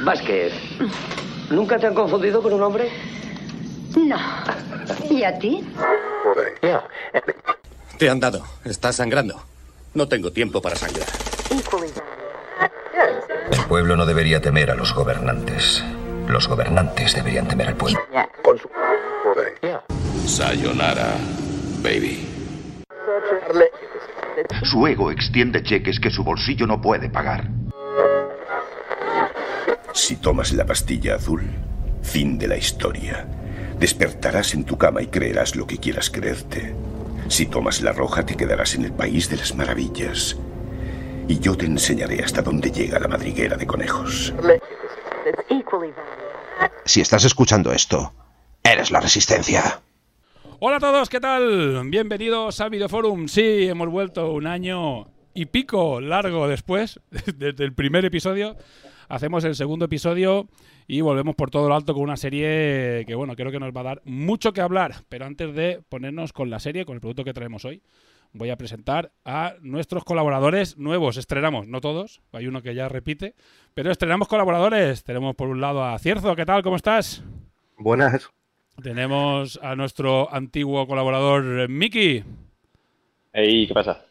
Vázquez, ¿nunca te han confundido con un hombre? No. ¿Y a ti? Te han dado. Estás sangrando. No tengo tiempo para sangrar. El pueblo no debería temer a los gobernantes. Los gobernantes deberían temer al pueblo. Sayonara, baby. Su ego extiende cheques que su bolsillo no puede pagar. Si tomas la pastilla azul, fin de la historia. Despertarás en tu cama y creerás lo que quieras creerte. Si tomas la roja, te quedarás en el país de las maravillas. Y yo te enseñaré hasta dónde llega la madriguera de conejos. Si estás escuchando esto, eres la resistencia. Hola a todos, ¿qué tal? Bienvenidos al Videoforum. Sí, hemos vuelto un año y pico largo después desde el primer episodio. Hacemos el segundo episodio y volvemos por todo lo alto con una serie que, bueno, creo que nos va a dar mucho que hablar. Pero antes de ponernos con la serie, con el producto que traemos hoy, voy a presentar a nuestros colaboradores nuevos. Estrenamos, no todos, hay uno que ya repite, pero estrenamos colaboradores. Tenemos por un lado a Cierzo, ¿qué tal? ¿Cómo estás? Buenas. Tenemos a nuestro antiguo colaborador Miki. ¿qué pasa?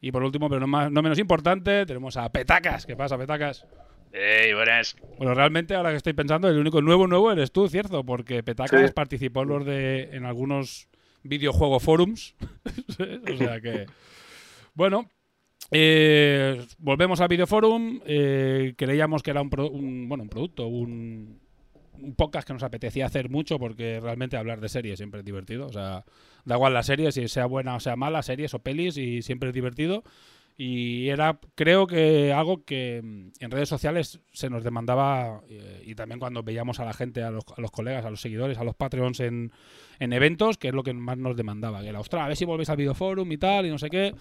Y por último, pero no, más, no menos importante, tenemos a Petacas. ¿Qué pasa, Petacas? Hey, buenas. Bueno, realmente ahora que estoy pensando, el único nuevo nuevo eres tú, ¿cierto? Porque Petacas sí. participó en, los de, en algunos videojuego forums. o sea que. Bueno. Eh, volvemos al videoforum. Eh, creíamos que era un, pro, un, bueno, un producto, un, un podcast que nos apetecía hacer mucho porque realmente hablar de series siempre es divertido. O sea, da igual la serie, si sea buena o sea mala, series o pelis, y siempre es divertido. Y era, creo que algo que en redes sociales se nos demandaba, eh, y también cuando veíamos a la gente, a los, a los, colegas, a los seguidores, a los Patreons en, en eventos, que es lo que más nos demandaba. Que era, ostras, a ver si volvéis al videoforum y tal, y no sé qué.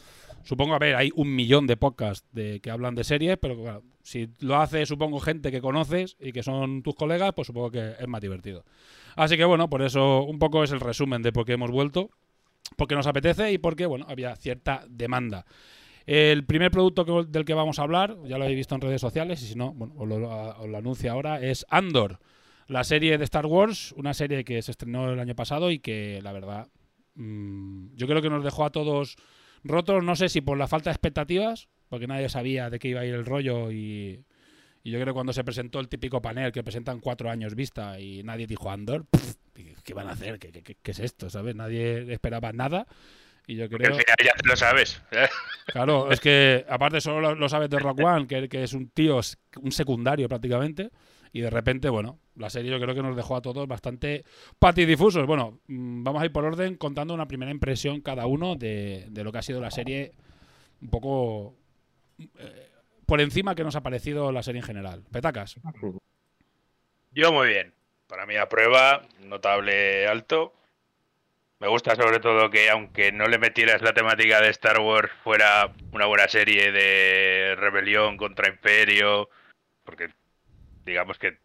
Supongo, a ver, hay un millón de podcasts de, que hablan de series, pero claro, si lo hace, supongo, gente que conoces y que son tus colegas, pues supongo que es más divertido. Así que bueno, por eso un poco es el resumen de por qué hemos vuelto. Porque nos apetece y porque, bueno, había cierta demanda. El primer producto que, del que vamos a hablar, ya lo habéis visto en redes sociales, y si no, bueno, os lo, os lo anuncio ahora, es Andor, la serie de Star Wars, una serie que se estrenó el año pasado y que, la verdad, mmm, yo creo que nos dejó a todos rotos, no sé si por la falta de expectativas, porque nadie sabía de qué iba a ir el rollo y, y yo creo que cuando se presentó el típico panel que presentan cuatro años vista y nadie dijo Andor, pff, ¿qué van a hacer? ¿Qué, qué, qué es esto? ¿Sabes? Nadie esperaba nada. Y yo creo... Al final ya te lo sabes. Claro, es que aparte solo lo, lo sabes de Rock One, que, que, es un tío, un secundario prácticamente. Y de repente, bueno, la serie yo creo que nos dejó a todos bastante patidifusos. Bueno, mmm, vamos a ir por orden contando una primera impresión cada uno de, de lo que ha sido la serie. Un poco eh, por encima que nos ha parecido la serie en general. Petacas. Yo muy bien. Para mí a prueba, notable alto. Me gusta sobre todo que aunque no le metieras la temática de Star Wars fuera una buena serie de rebelión contra imperio, porque digamos que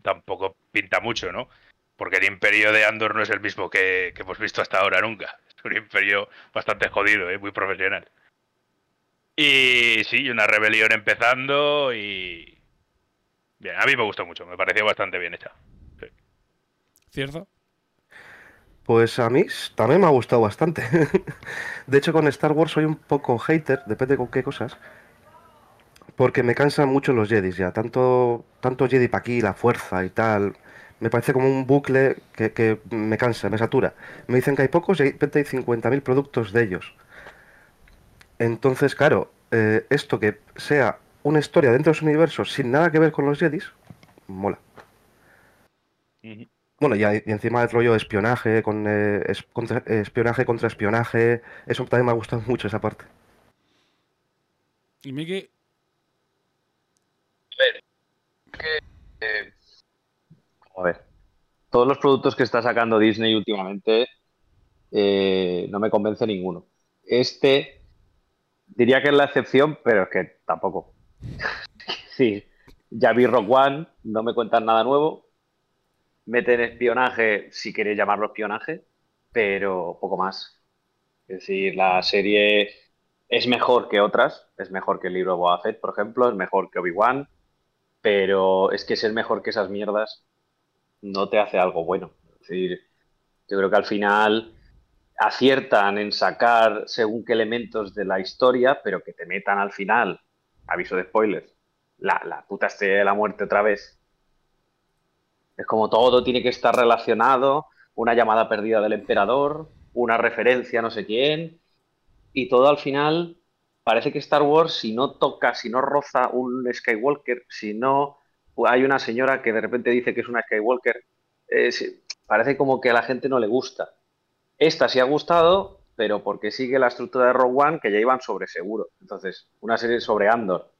tampoco pinta mucho, ¿no? Porque el imperio de Andor no es el mismo que, que hemos visto hasta ahora nunca. Es un imperio bastante jodido, ¿eh? muy profesional. Y sí, una rebelión empezando y... Bien, a mí me gustó mucho, me pareció bastante bien hecha. ¿Cierto? Pues a mí también me ha gustado bastante. de hecho, con Star Wars soy un poco hater, depende con qué cosas. Porque me cansan mucho los Jedi ya. Tanto, tanto Jedi para aquí, la fuerza y tal. Me parece como un bucle que, me cansa, me satura. Me dicen que hay pocos y hay 50.000 productos de ellos. Entonces, claro, eh, esto que sea una historia dentro de su universo sin nada que ver con los Jedi, mola. Bueno, y, y, encima el rollo de espionaje, con, eh, es, contra, espionaje contra espionaje, eso también me ha gustado mucho esa parte. Y Miki. A ver, que, eh, a ver, todos los productos que está sacando Disney últimamente eh, no me convence ninguno. Este diría que es la excepción, pero es que tampoco. sí, ya vi Rock One, no me cuentan nada nuevo, meten espionaje, si queréis llamarlo espionaje, pero poco más. Es decir, la serie es mejor que otras, es mejor que el libro de Boba Fett, por ejemplo, es mejor que Obi-Wan, pero es que ser mejor que esas mierdas no te hace algo bueno. Es decir, yo creo que al final aciertan en sacar según qué elementos de la historia, pero que te metan al final, aviso de spoilers, la, la puta estrella de la muerte otra vez. Es como todo tiene que estar relacionado, una llamada perdida del emperador, una referencia no sé quién, y todo al final parece que Star Wars, si no toca, si no roza un Skywalker, si no hay una señora que de repente dice que es una Skywalker, eh, parece como que a la gente no le gusta. Esta sí ha gustado, pero porque sigue la estructura de Rogue One, que ya iban sobre seguro. Entonces, una serie sobre Andor,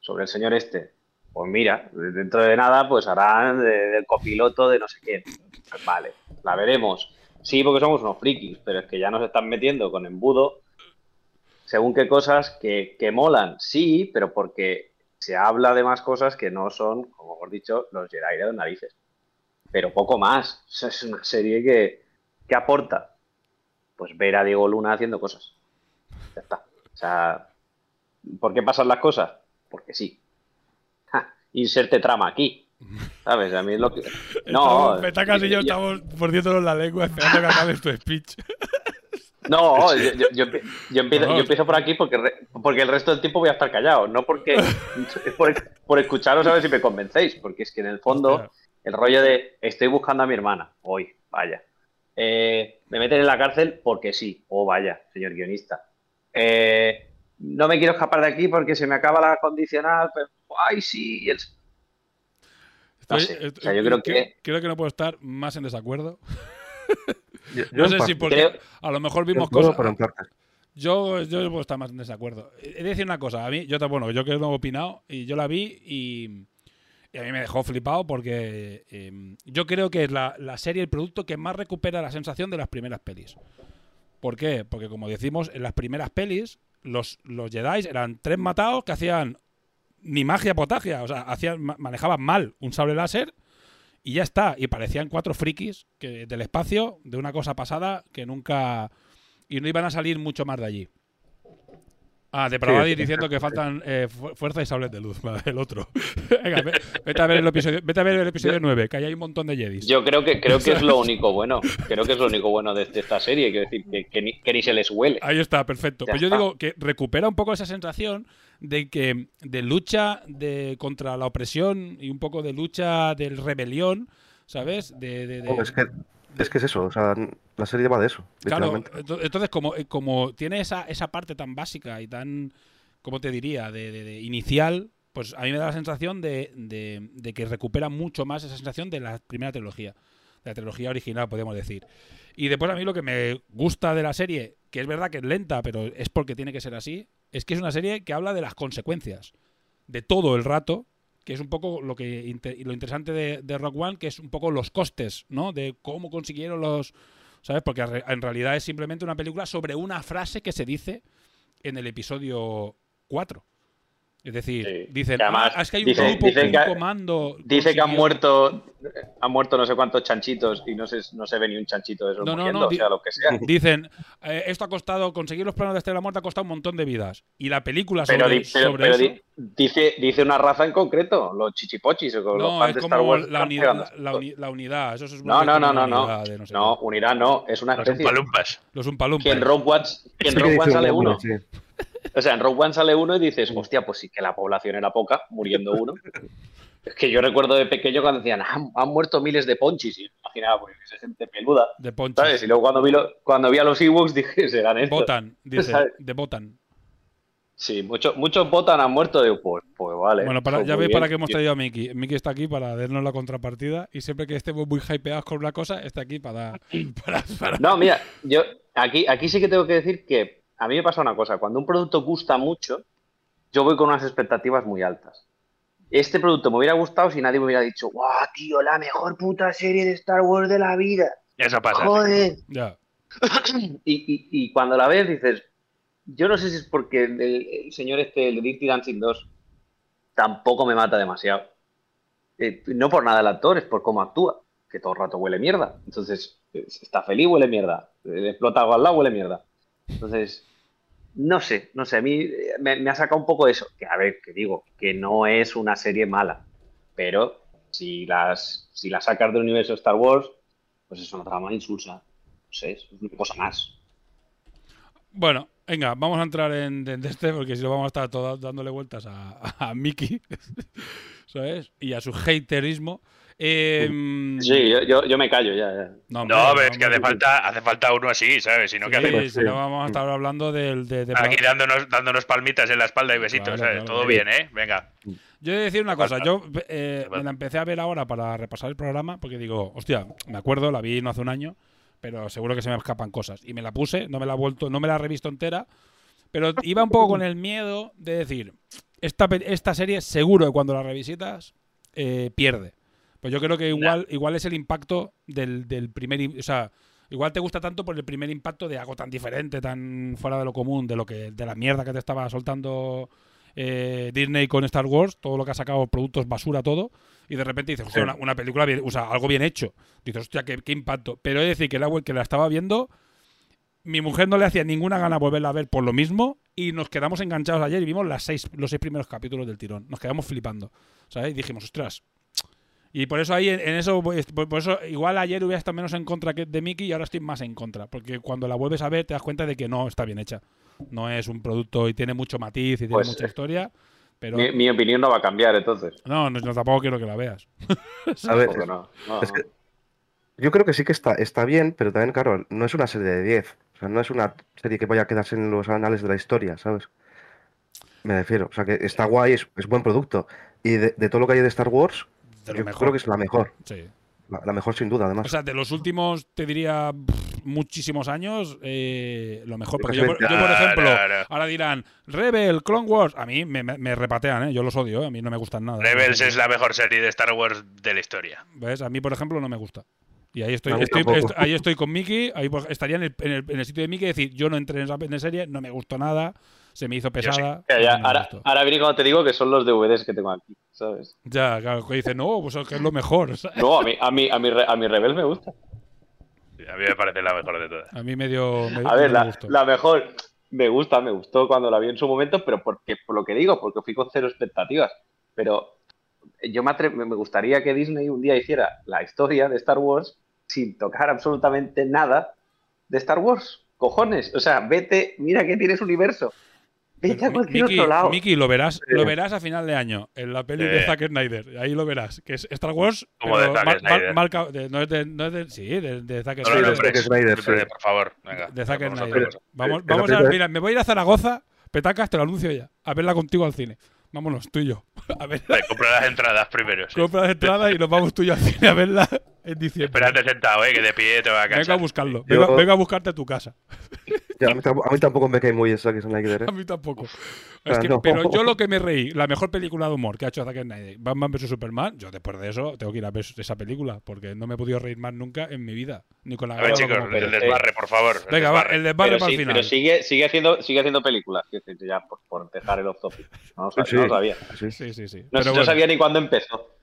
sobre el señor este. Pues mira, dentro de nada, pues harán del copiloto de no sé. Pues vale, la veremos. Sí, porque somos unos frikis, pero es que ya nos están metiendo con embudo según qué cosas que, que molan, sí, pero porque se habla de más cosas que no son, como hemos dicho, los Jedi de narices. Pero poco más. es una serie que, que aporta. Pues ver a Diego Luna haciendo cosas. Ya está. O sea, ¿por qué pasan las cosas? Porque sí. Inserte trama aquí. ¿Sabes? A mí es lo que. No. Petacas y yo, estamos mordiéndonos la lengua esperando que acabes tu speech. No, yo, empiezo, por aquí porque, porque el resto del tiempo voy a estar callado, no porque por, por escucharos a ver si me convencéis, porque es que en el fondo el rollo de estoy buscando a mi hermana, hoy, vaya. Eh, me meten en la cárcel porque sí, o oh, vaya, señor guionista. Eh, no me quiero escapar de aquí porque se me acaba la condicional, pero ay sí. o sea, yo creo que... Creo que no puedo estar más en desacuerdo. no sé si porque a lo mejor vimos cosas. Yo, yo puedo estar más en desacuerdo. He de decir una cosa, a mí, yo bueno, yo que no he opinado, y yo la vi y, a mí me dejó flipado porque em, yo creo que es la, serie, el producto que más recupera la sensación de las primeras pelis. ¿Por qué? Porque como decimos, en las primeras pelis, los, los Jedi eran tres matados que hacían ni magia potagia, o sea, hacían, manejaban mal un sable láser y ya está. Y parecían cuatro frikis que, del espacio, de una cosa pasada que nunca. Y no iban a salir mucho más de allí. Ah, de Pravadi diciendo que faltan eh, fuerza y sables de luz. el otro. Venga, vete a ver el episodio, vete a ver el episodio 9, que ahí hay un montón de Jedis. Yo creo que creo que es lo único bueno. Creo que es lo único bueno de, esta serie. Quiero decir, que, ni, se les huele. Ahí está, perfecto. pues yo digo que recupera un poco esa sensación de que de lucha de contra la opresión y un poco de lucha de rebelión, ¿sabes? De, es, que, es que es eso, o sea, la serie va de eso. Claro, entonces como, eh, como tiene esa, esa parte tan básica y tan, ¿cómo te diría?, de, inicial, pues a mí me da la sensación de, de, que recupera mucho más esa sensación de la primera trilogía, de la trilogía original, podemos decir. Y después a mí lo que me gusta de la serie, que es verdad que es lenta, pero es porque tiene que ser así, es que es una serie que habla de las consecuencias de todo el rato, que es un poco lo que lo interesante de, Rock One, que es un poco los costes, ¿no? De cómo consiguieron los, ¿sabes? Porque en realidad es simplemente una película sobre una frase que se dice en el episodio 4. Es decir, dicen, ah, es que hay un grupo, un comando. Dice que han muerto, han muerto no sé cuántos chanchitos y no se, no se ve ni un chanchito de esos no, muriendo, no, o sea, lo que sea. Dicen, eh, esto ha costado, conseguir los planos de Estrella Muerta ha costado un montón de vidas. Y la película sobre, pero, pero, eso, dice, dice una raza en concreto, los chichipochis o no, los es como la, unidad, la, unidad, eso es no, no, no, no, no, no, unidad no, es una especie. Los umpalumpas. Los umpalumpas. Que en Rogue One, sale uno. O sea, en Rogue One sale uno y dices, hostia, pues sí que la población era poca, muriendo uno. es que yo recuerdo de pequeño cuando decían, han, muerto miles de ponchis. Y imaginaba, pues, esa gente peluda. De ponchis. ¿sabes? Y luego cuando vi, cuando vi a los Ewoks dije, serán estos. Botan, dice, de Botan. Sí, muchos muchos Botan han muerto. de pues, pues vale. Bueno, para, ya veis para qué hemos traído a Mickey. Mickey está aquí para darnos la contrapartida y siempre que estemos muy hypeados con una cosa, está aquí para... para... No, mira, yo aquí, aquí sí que tengo que decir que a mí me pasa una cosa, cuando un producto gusta mucho, yo voy con unas expectativas muy altas. Este producto me hubiera gustado si nadie me hubiera dicho, ¡guau, tío, la mejor puta serie de Star Wars de la vida! Eso pasa. Joder. y, cuando la ves dices, yo no sé si es porque el, señor este, el de Dirty Dancing 2, tampoco me mata demasiado. Eh, no por nada el actor, es por cómo actúa, que todo el rato huele mierda. Entonces, está feliz, huele mierda. Explota algo al lado, huele mierda. Entonces, no sé, no sé, a mí eh, me, ha sacado un poco eso. Que a ver, que digo, que no es una serie mala, pero si las, si la sacas del universo Star Wars, pues es una trama insulsa. No sé, es una cosa más. Bueno, venga, vamos a entrar en, en este porque si no vamos a estar todos dándole vueltas a, a Mickey, ¿sabes? Y a su haterismo. Eh, Sí, yo, yo, yo me callo ya. ya. No, No, hombre, pero es que hace falta, hace falta uno así, ¿sabes? Si no, ¿qué Sí, hacemos? si no vamos a estar hablando del, de, de- Aquí dándonos, dándonos palmitas en la espalda y besitos, Claro, ¿sabes? claro. Todo bien, ¿eh? Venga. Yo he de decir una cosa, yo eh, me la empecé a ver ahora para repasar el programa porque digo, hostia, me acuerdo, la vi no hace un año, pero seguro que se me escapan cosas. Y me la puse, no me la he vuelto, no me la he revisto entera, pero iba un poco con el miedo de decir, esta, esta serie seguro que cuando la revisitas eh, pierde. Pues yo creo que igual, igual es el impacto del, del primer, im- o sea, igual te gusta tanto por el primer impacto de algo tan diferente, tan fuera de lo común, de lo que, de la mierda que te estaba soltando eh, Disney con Star Wars, todo lo que ha sacado, productos basura, todo, y de repente dices, hostia, Sí. una, una película, bien, o sea, algo bien hecho. Dices, hostia, qué, qué impacto. Pero he de decir que la, que la estaba viendo, mi mujer no le hacía ninguna gana volverla a ver por lo mismo, y nos quedamos enganchados ayer y vimos las seis, los seis primeros capítulos del tirón. Nos quedamos flipando, ¿sabes? Y dijimos, ostras. Y por eso ahí, en, eso, pues, por, eso, igual ayer hubiera estado menos en contra que de Mickey y ahora estoy más en contra. Porque cuando la vuelves a ver te das cuenta de que no está bien hecha. No es un producto y tiene mucho matiz y tiene Pues, mucha historia. Pero Mi, mi opinión no va a cambiar entonces. no, no, no, tampoco quiero que la veas. A ver, Tampoco no, no, es no. que yo creo que sí que está, está bien, pero también, claro, no es una serie de 10. O sea, no es una serie que vaya a quedarse en los anales de la historia, ¿sabes? Me refiero. O sea, que está guay, es, es buen producto. Y de, de todo lo que hay de Star Wars, De lo yo mejor. creo que es la mejor. Sí. La, la mejor sin duda, además. O sea, de los últimos, te diría, pff, muchísimos años, eh, lo mejor. Porque yo, por, yo, por veinte. ejemplo, ahora dirán, Rebel, Clone Wars. A mí me, me- me repatean, ¿eh? Yo los odio, ¿eh? A mí no me gustan nada. Rebels es la mejor serie de Star Wars de la historia. ¿Ves? A mí, por ejemplo, no me gusta. Y ahí estoy, estoy- tampoco. est- ahí estoy con Mickey, ahí por- estaría en el, en, el, en el sitio de Mickey y decir, yo no entré en esa en esa serie, no me gustó nada, se me hizo pesada. Ya, ya, no me ahora, ahora viene cuando te digo que son los DVDs que tengo aquí, ¿sabes? Ya, claro, que dice, no, pues es que es lo mejor. ¿sabes? No, a mí, a mí, a mi, re- a mi Rebel me gusta. Sí, A mí me parece la mejor de todas. A mí medio. me- A ver, me la, gustó. la mejor, me gusta, me gustó cuando la vi en su momento, pero porque, por lo que digo, porque fui con cero expectativas. Pero yo me, atre- me gustaría que Disney un día hiciera la historia de Star Wars sin tocar absolutamente nada de Star Wars. Cojones, o sea, vete, mira que tienes universo. Vete a Mi- cualquier Miki, otro lado. Miki, lo verás, Sí. lo verás a final de año en la peli de. Zack Snyder. Ahí lo verás, que es Star Wars. Como de Zack mar- mar- Snyder. de- no es de, no es de- sí, de, de Zack No, no, Snyder. no, de Zack Snyder, sí. por favor. Venga, de Zack vamos a Snyder. Vamos, a, mira, me voy a ir a Zaragoza, Petacas, te lo anuncio ya, a verla contigo al cine. Vámonos, tú y yo. A ver, Vale, compra las entradas primero. sí. compra la entrada y nos vamos tú y yo al cine a verla en diciembre. Espérate sentado, eh, que de pie te va a Vengo a cansar. buscarlo. Yo- Vengo, vengo a buscarte a tu casa. Ya, a, mí, tampoco- a mí tampoco me cae muy Zack Snyder, ¿eh? A mí tampoco. Ah, Es que- no. Pero yo lo que me reí, la mejor película de humor que ha hecho Zack Snyder, Batman vs Superman, yo después de eso tengo que ir a ver esa película, porque no me he podido reír más nunca en mi vida. Ni con la A ver, chicos, como el desbarre, por favor. el Venga, va, el desbarre pero, para sí- el final. pero sigue, sigue, haciendo, sigue haciendo películas, quiero decir, ya por, por dejar el off topic. No, lo sab- Sí. no lo sabía. Sí. Sí, sí, sí. No, Pero no bueno. sabía ni cuándo empezó.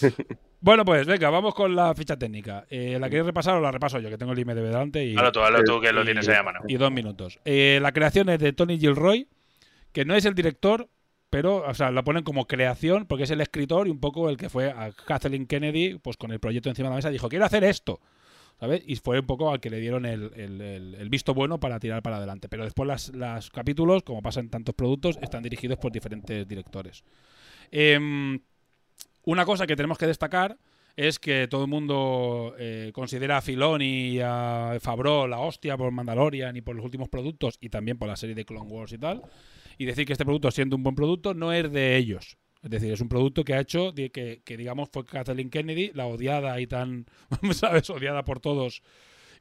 Bueno, pues venga, vamos con la ficha técnica. Eh, ¿La queréis repasar o la repaso yo? Que tengo el IMDB delante y, Hazlo tú, hazlo tú, que lo tienes ahí a mano. y dos minutos. Eh, la creación es de Tony Gilroy, que no es el director, pero o sea, la ponen como creación porque es el escritor y un poco el que fue a Kathleen Kennedy, pues con el proyecto encima de la mesa, dijo, quiero hacer esto. ¿Sabes? Y fue un poco al que le dieron el, el- el- el visto bueno para tirar para adelante. Pero después las, las capítulos, como pasa en tantos productos, están dirigidos por diferentes directores. Em, una cosa que tenemos que destacar es que todo el mundo eh, considera a Filoni y a Favreau la hostia por Mandalorian y por los últimos productos y también por la serie de Clone Wars y tal. Y decir que este producto, siendo un buen producto, no es de ellos. Es decir, es un producto que ha hecho, que, que digamos fue Kathleen Kennedy, la odiada y tan, ¿sabes? Odiada por todos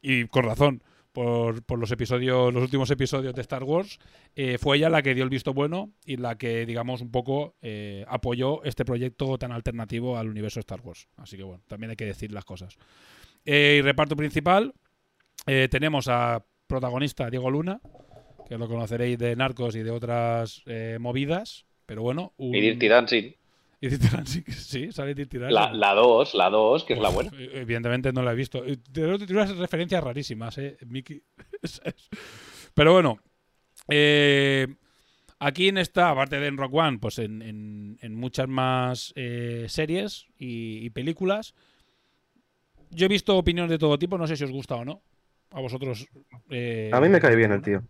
y con razón por, por los episodios, los últimos episodios de Star Wars, eh, fue ella la que dio el visto bueno y la que, digamos, un poco eh, apoyó este proyecto tan alternativo al universo Star Wars. Así que bueno, también hay que decir las cosas. Eh, y reparto principal, tenemos a protagonista Diego Luna, que lo conoceréis de Narcos y de otras movidas, pero bueno. Un... Y Dirty Dancing. Y sí, sale Dancing. La, la 2, la 2, que es la buena. Eh, Evidentemente no la he visto. Tiene unas referencias rarísimas, ¿eh, Mickey? Pero bueno, Eh, aquí en esta, aparte de en Rock One, pues en, en- en muchas más eh, series y, y películas. Yo he visto opiniones de todo tipo, no sé si os gusta o no. A vosotros. eh, A mí me cae bien el tío.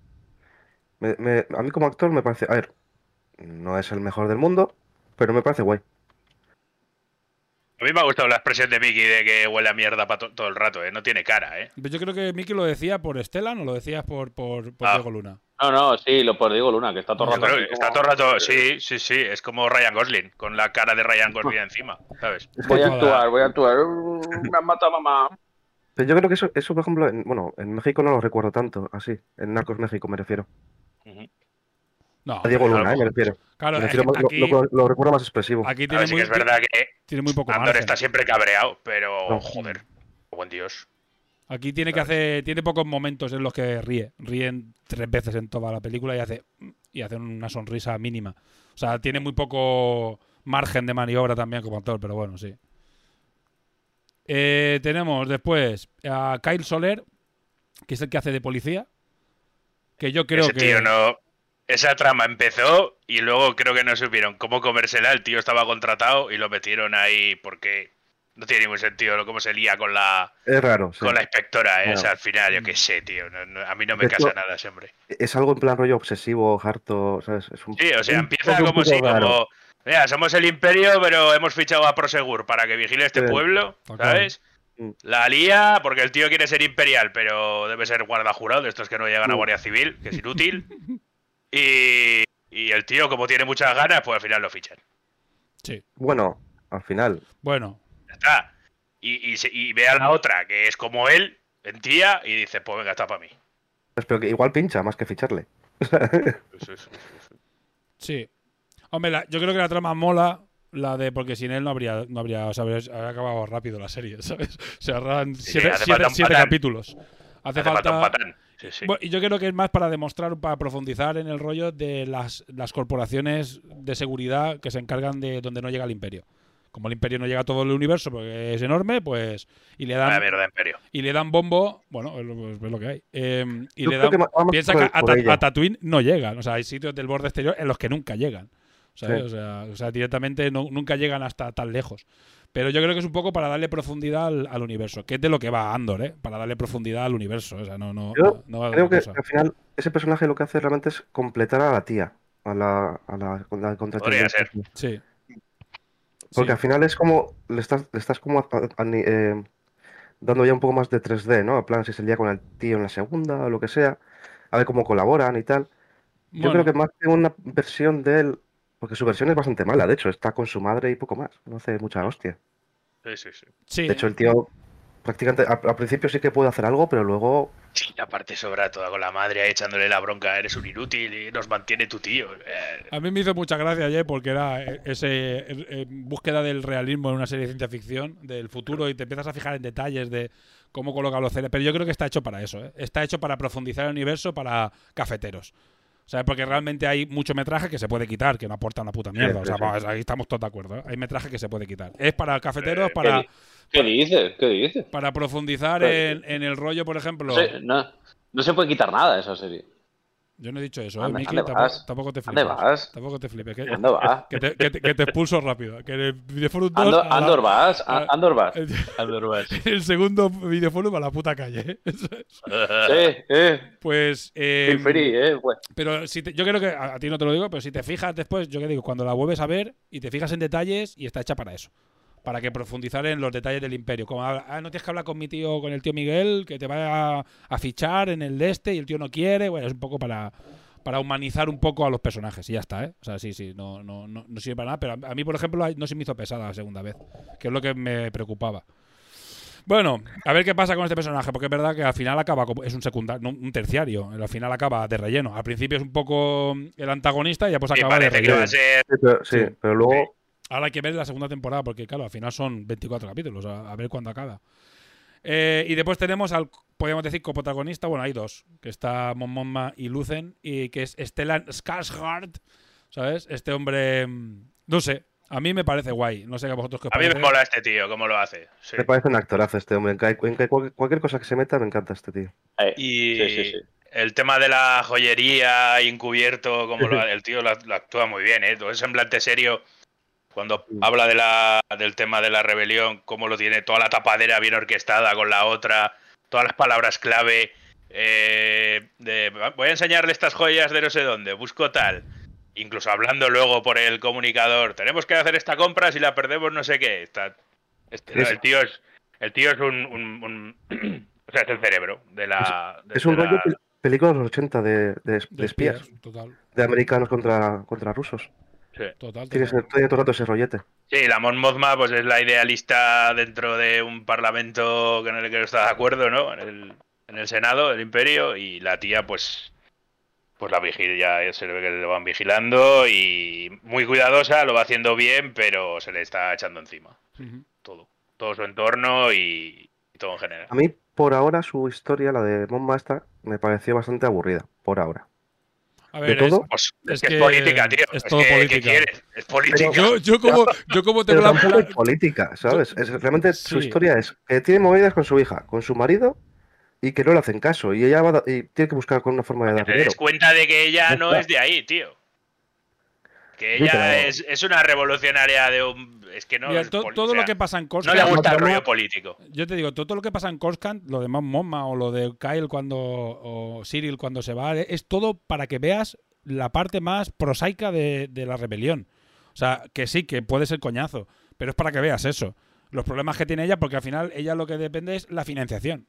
Me- me- a mí como actor me parece... A ver, no es el mejor del mundo, pero me parece guay. A mí me ha gustado la expresión de Mickey de que huele a mierda pa to- todo el rato, ¿eh? No tiene cara, ¿eh? Yo creo que Miki lo decía por Stellan o lo decías por, por, por Ah. Diego Luna. No, no, sí, lo por Diego Luna, que está todo el rato. está todo el rato, sí, sí, sí, es como Ryan Gosling, con la cara de Ryan Gosling encima, ¿sabes? Voy a actuar, voy a actuar. Uh, Me han matado mamá. Pero yo creo que eso, eso por ejemplo, en, bueno, en México no lo recuerdo tanto, así. En Narcos México me refiero. No, A Diego pero- Luna, eh, me refiero. Claro, Me es refiero que más- lo- lo, lo recuerdo más expresivo. Aquí A tiene ver, sí muy, que es verdad que tiene muy poco Andor margen. está siempre cabreado, pero No. joder, buen Dios. Aquí tiene que hacer, tiene pocos momentos en los que ríe. Ríen tres veces en toda la película y hace y hace una sonrisa mínima. O sea, tiene muy poco margen de maniobra también como actor, pero bueno, sí. Eh, tenemos después a Kyle Soler, que es el que hace de policía. Que yo creo Ese que. tío no. Esa trama empezó y luego creo que no supieron cómo comérsela. El tío estaba contratado y lo metieron ahí porque no tiene ningún sentido cómo se lía con la, Es raro, sí. con la inspectora. ¿eh? Claro. O sea, al final, yo qué sé, tío. no- no- a mí no me hecho, casa nada ese hombre. Es algo en plan rollo obsesivo, harto, ¿sabes? Es un, Sí, o sea, empieza como si, raro. como. Mira, somos el imperio, pero hemos fichado a Prosegur para que vigile este Sí. pueblo, ¿sabes? Mm. La lía porque el tío quiere ser imperial, pero debe ser guardajurado, de estos que no llegan a Mm. Guardia Civil, que es inútil. y, y el tío, como tiene muchas ganas, pues al final lo fichan. Sí. Bueno, al final. Bueno, Ya está. Y, y, ve a la otra, que es como él, en tía, y dice, pues venga, está para mí. Pero que igual pincha más que ficharle. Sí. Hombre, la- yo creo que la trama mola. La de porque sin él no habría, no habría, o sea, habría, habría acabado rápido la serie, ¿sabes? Se ahorran Sí, siete, siete- falta capítulos. Hace, Hace falta un falta patán. Sí, sí. Bueno, y yo creo que es más para demostrar, para profundizar en el rollo de las, las corporaciones de seguridad que se encargan de donde no llega el imperio. Como el imperio no llega a todo el universo porque es enorme, pues. Y le dan, mierda, imperio. y le dan bombo. Bueno, es lo, es lo que hay. Eh, y Yo le dan. que Piensa que a, a Tatooine no llegan. O sea, hay sitios del borde exterior en los que nunca llegan. ¿sabes? Sí. O, sea, o sea, directamente no- nunca llegan hasta tan lejos. Pero yo creo que es un poco para darle profundidad al, al universo, que es de lo que va Andor, ¿eh? Para darle profundidad al universo. O sea, no, no, Yo no va de creo que cosa. al final ese personaje lo que hace realmente es completar a la tía, a la, a la, a la Podría ser. Sí. Porque Sí. al final es como, le estás, le estás como a- a- a- eh, dando ya un poco más de 3D, ¿no? En plan, si se lía con el tío en la segunda o lo que sea, a ver cómo colaboran y tal. Yo Bueno. creo que más que una versión de él, porque su versión es bastante mala, de hecho, está con su madre y poco más, no hace mucha hostia. Sí, sí, sí. Sí. De hecho, el tío prácticamente al, principio sí que puede hacer algo, pero luego Sí, aparte sobra toda con la madre ahí echándole la bronca, eres un inútil y nos mantiene tu tío. Eh, A mí me hizo mucha gracia ayer porque era eh, ese eh, eh, búsqueda del realismo en una serie de ciencia ficción, del futuro, y te empiezas a fijar en detalles de cómo coloca los cerebros. Pero yo creo que está hecho para eso, ¿eh? Está hecho para profundizar el universo para cafeteros. ¿Sabes? Porque realmente hay mucho metraje que se puede quitar, que no aporta una puta mierda. Sí, o sea, sí, vamos, ahí estamos todos de acuerdo. ¿eh? Hay metraje que se puede quitar. Es para cafeteros, para, ¿Qué, dices? ¿Qué dices? para profundizar en, en el rollo, por ejemplo. No, sé, no, no se puede quitar nada de esa serie. Yo no he dicho eso, ¿eh, ¿Dónde- Miki? dónde Tampoco, te ¿Dónde flipes. vas? Tampoco te flipes. Que, ¿Dónde vas? que te, que te- que te expulso rápido. Que en el Videoforum 2 Andor, a la- Andor vas, a- Andor vas. el, Andor vas. el segundo Videoforum a la puta calle. ¿eh? Eso es. Eh, eh. Pues. eh, free, eh. pues. pero si te- yo creo que a, a ti no te lo digo, pero si te fijas después, yo que digo, cuando la vuelves a ver y te fijas en detalles y está hecha para eso. Para que profundizar en los detalles del imperio. Como, habla- ah, no tienes que hablar con mi tío, con el tío Miguel, que te va a, a fichar en el de este y el tío no quiere. Bueno, es un poco para, para humanizar un poco a los personajes y ya está, ¿eh? O sea, sí, sí, no, no, no, no sirve para nada. Pero a, a mí, por ejemplo, no se me hizo pesada la segunda vez, que es lo que me preocupaba. Bueno, a ver qué pasa con este personaje, porque es verdad que al final acaba como es un secundario, no, un terciario, al final acaba de relleno. Al principio es un poco el antagonista y ya pues Sí, acaba de parece que va relleno. a ser. sí, pero, sí, Sí. pero luego Ahora hay que ver la segunda temporada, porque claro, al final son 24 capítulos, a, a ver cuándo acaba. Eh, y después tenemos al, podríamos decir, coprotagonista, bueno, hay dos, que está Mon Mothma y Lucen, y que es Stellan Skarsgård, ¿sabes? Este hombre, mm, no sé, a mí me parece guay, no sé a vosotros qué os A mí me mola este tío, cómo lo hace. Sí. me parece un actorazo este hombre. En en cualquier cosa que se meta me encanta este tío. Eh, Y Sí, sí, sí. el tema de la joyería encubierto, como lo- el tío lo, lo actúa muy bien, ¿eh? Todo ese semblante serio cuando habla de la, del tema de la rebelión, cómo lo tiene, toda la tapadera bien orquestada con la otra, todas las palabras clave. eh, de voy a enseñarle estas joyas de no sé dónde, busco tal. Incluso hablando luego por el comunicador, tenemos que hacer esta compra, si la perdemos no sé qué. Está, este- Es- el tío es, el tío es un, un- un- o sea, es el cerebro de la. de- Es un de rollo la- pel- película de los 80 de, de- de espías. Total. De americanos contra, contra rusos. Sí. Total, Tienes tiene todo el rato ese rollete. Sí, la Mon Mothma pues es la idealista dentro de un parlamento con el que no está de acuerdo, ¿no? En el, en el Senado del Imperio y la tía pues pues la vigila, ya se ve que le van vigilando y muy cuidadosa, lo va haciendo bien, pero se le está echando encima todo, todo su entorno y, y todo en general. A mí, por ahora, su historia, la de Mon Master, me pareció bastante aburrida. Por ahora. A De ver, todo, Pues, es es que es política, tío. es Es todo que, ¿qué política. quieres? Es política. Yo, yo como, yo como tengo Pero la, es política, ¿sabes? Es, realmente su historia es que tiene movidas con su hija, con su marido y que no le hacen caso. Y ella va a- y tiene que buscar con una forma de dar te des cuenta de que ella no es de ahí, tío. Que ella es, es una revolucionaria de un... Es que no Mira, es to- poli- todo o sea, lo que pasa en No Coruscant. le gusta el no- rollo político. Yo te digo, todo lo que pasa en Coruscant, lo de Mon Mothma o lo de Kyle cuando. o Cyril cuando se va, es todo para que veas la parte más prosaica de, de la rebelión. O sea, que sí, que puede ser coñazo, pero es para que veas eso. Los problemas que tiene ella, porque al final ella lo que depende es la financiación.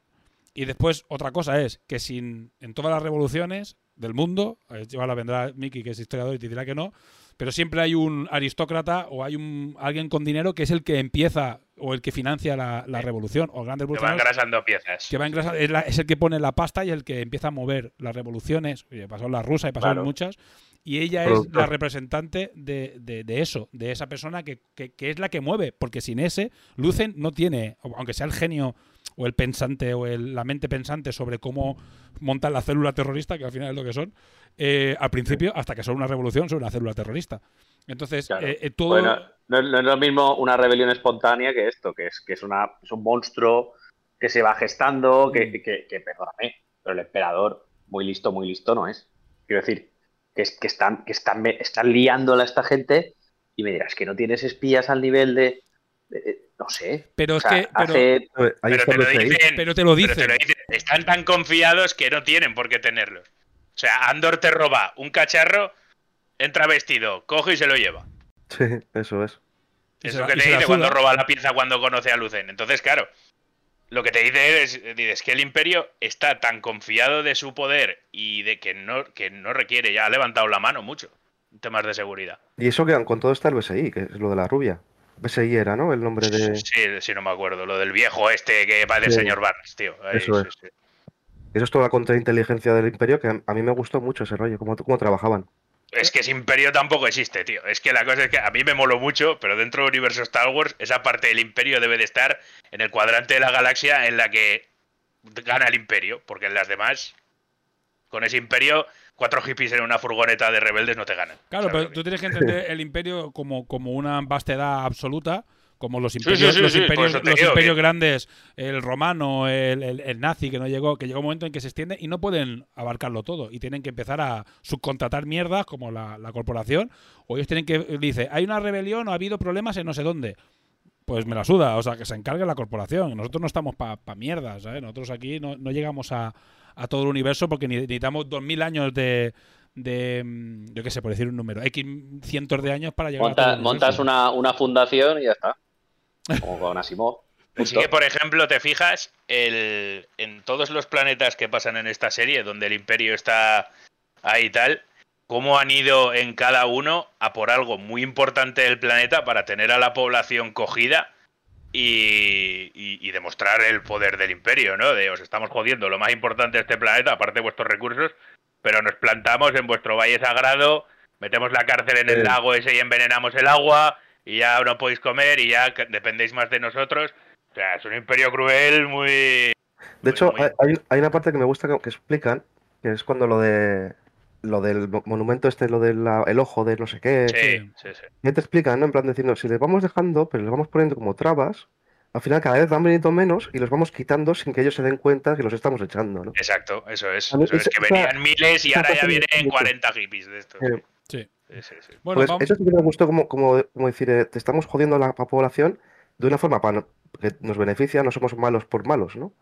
Y después, otra cosa es que sin en todas las revoluciones del mundo, ahora vendrá Miki, que es historiador, y te dirá que no, pero siempre hay un aristócrata o hay un alguien con dinero que es el que empieza o el que financia la, la revolución o grandes Que va engrasando piezas. que va es, la- es el que pone la pasta y el que empieza a mover las revoluciones. Oye, pasó la rusa y Claro. muchas. Y ella es la representante de, de- de eso, de esa persona que, que- que es la que mueve. Porque sin ese, Lucen no tiene, aunque sea el genio o el pensante o el- la mente pensante sobre cómo montar la célula terrorista, que al final es lo que son, eh, al principio, hasta que son una revolución, son una célula terrorista. Entonces, Claro. eh, eh, todo. Bueno, no, no es lo mismo una rebelión espontánea que esto, que es, que es, una, es un monstruo que se va gestando, que, que, que, perdóname, pero el emperador, muy listo, muy listo no es. Quiero decir, que, es, que, están, que están, están liándola a esta gente y me dirás que no tienes espías al nivel de- no sé. Pero O es sea, que- pero- hace- te lo dicen. Pero te lo pero dicen. dicen. Están tan confiados que no tienen por qué tenerlos. O sea, Andor te roba un cacharro, entra vestido, coge y se lo lleva. Sí, eso es. Y Es se lo la- que te dice cuando roba la pieza cuando conoce a Lucen. Entonces, claro, lo que te dice es, dices que el imperio está tan confiado de su poder y de que no, que no requiere, ya ha levantado la mano mucho en temas de seguridad. Y eso que con todo está el BSI, que es lo de la rubia. BSI era, ¿no? El nombre de. Sí, sí, no me acuerdo. Lo del viejo este que parece el Sí. señor Barnes, tío. Ahí, Eso es. sí. Eso es toda la contrainteligencia del imperio, que a a mí me gustó mucho ese rollo, cómo, cómo trabajaban. Es que ese imperio tampoco existe, tío. Es que la cosa es que a mí me moló mucho, pero dentro del universo Star Wars, esa parte del imperio debe de estar en el cuadrante de la galaxia en la que gana el imperio, porque en las demás, con ese imperio, cuatro hippies en una furgoneta de rebeldes no te ganan. Claro, ¿Sabes pero tú tienes que entender el imperio como, como una vastedad absoluta, como los imperios, sí, los sí, imperios, los digo imperios que- grandes, el romano, el, el- el nazi que no llegó, que llegó un momento en que se extiende y no pueden abarcarlo todo y tienen que empezar a subcontratar mierdas como la, la corporación o ellos tienen que dice hay una rebelión o ha habido problemas en no sé dónde. Pues me la suda, o sea, que se encargue la corporación. Nosotros no estamos para pa mierdas, ¿sabes? Nosotros aquí no, no llegamos a, a todo el universo porque necesitamos 2000 años de, de, mm, yo qué sé, por decir un número, X cientos de años para llegar a monta- todo el montas una, una fundación y ya está. Como con Asimov. Así que, por ejemplo, te fijas el, en todos los planetas que pasan en esta serie, donde el imperio está ahí y tal, cómo han ido en cada uno a por algo muy importante del planeta para tener a la población cogida y, y- y demostrar el poder del imperio, ¿no? De os estamos jodiendo lo más importante de este planeta, aparte de vuestros recursos, pero nos plantamos en vuestro valle sagrado, metemos la cárcel en el lago ese y envenenamos el agua, y ya no podéis comer y ya dependéis más de nosotros. O sea, es un imperio cruel muy... De hecho, hay, hay- hay una parte que me gusta que, que explican, que es cuando lo de lo del mo- monumento este, lo del el ojo de no sé qué. Sí, sí, sí. Ya te explican, ¿no? En plan diciendo, si les vamos dejando, pero les vamos poniendo como trabas, al final cada vez van viniendo menos y los vamos quitando sin que ellos se den cuenta que los estamos echando, ¿no? Exacto, eso es. Eso es que venían miles y ahora ya vienen gusta. 40 hippies de estos. Eh, Sí. Sí, sí, sí. Bueno, pues vamos- eso sí que me gustó como, como, como decir, eh, te estamos jodiendo a la población de una forma para que nos beneficia, no somos malos por malos, ¿no?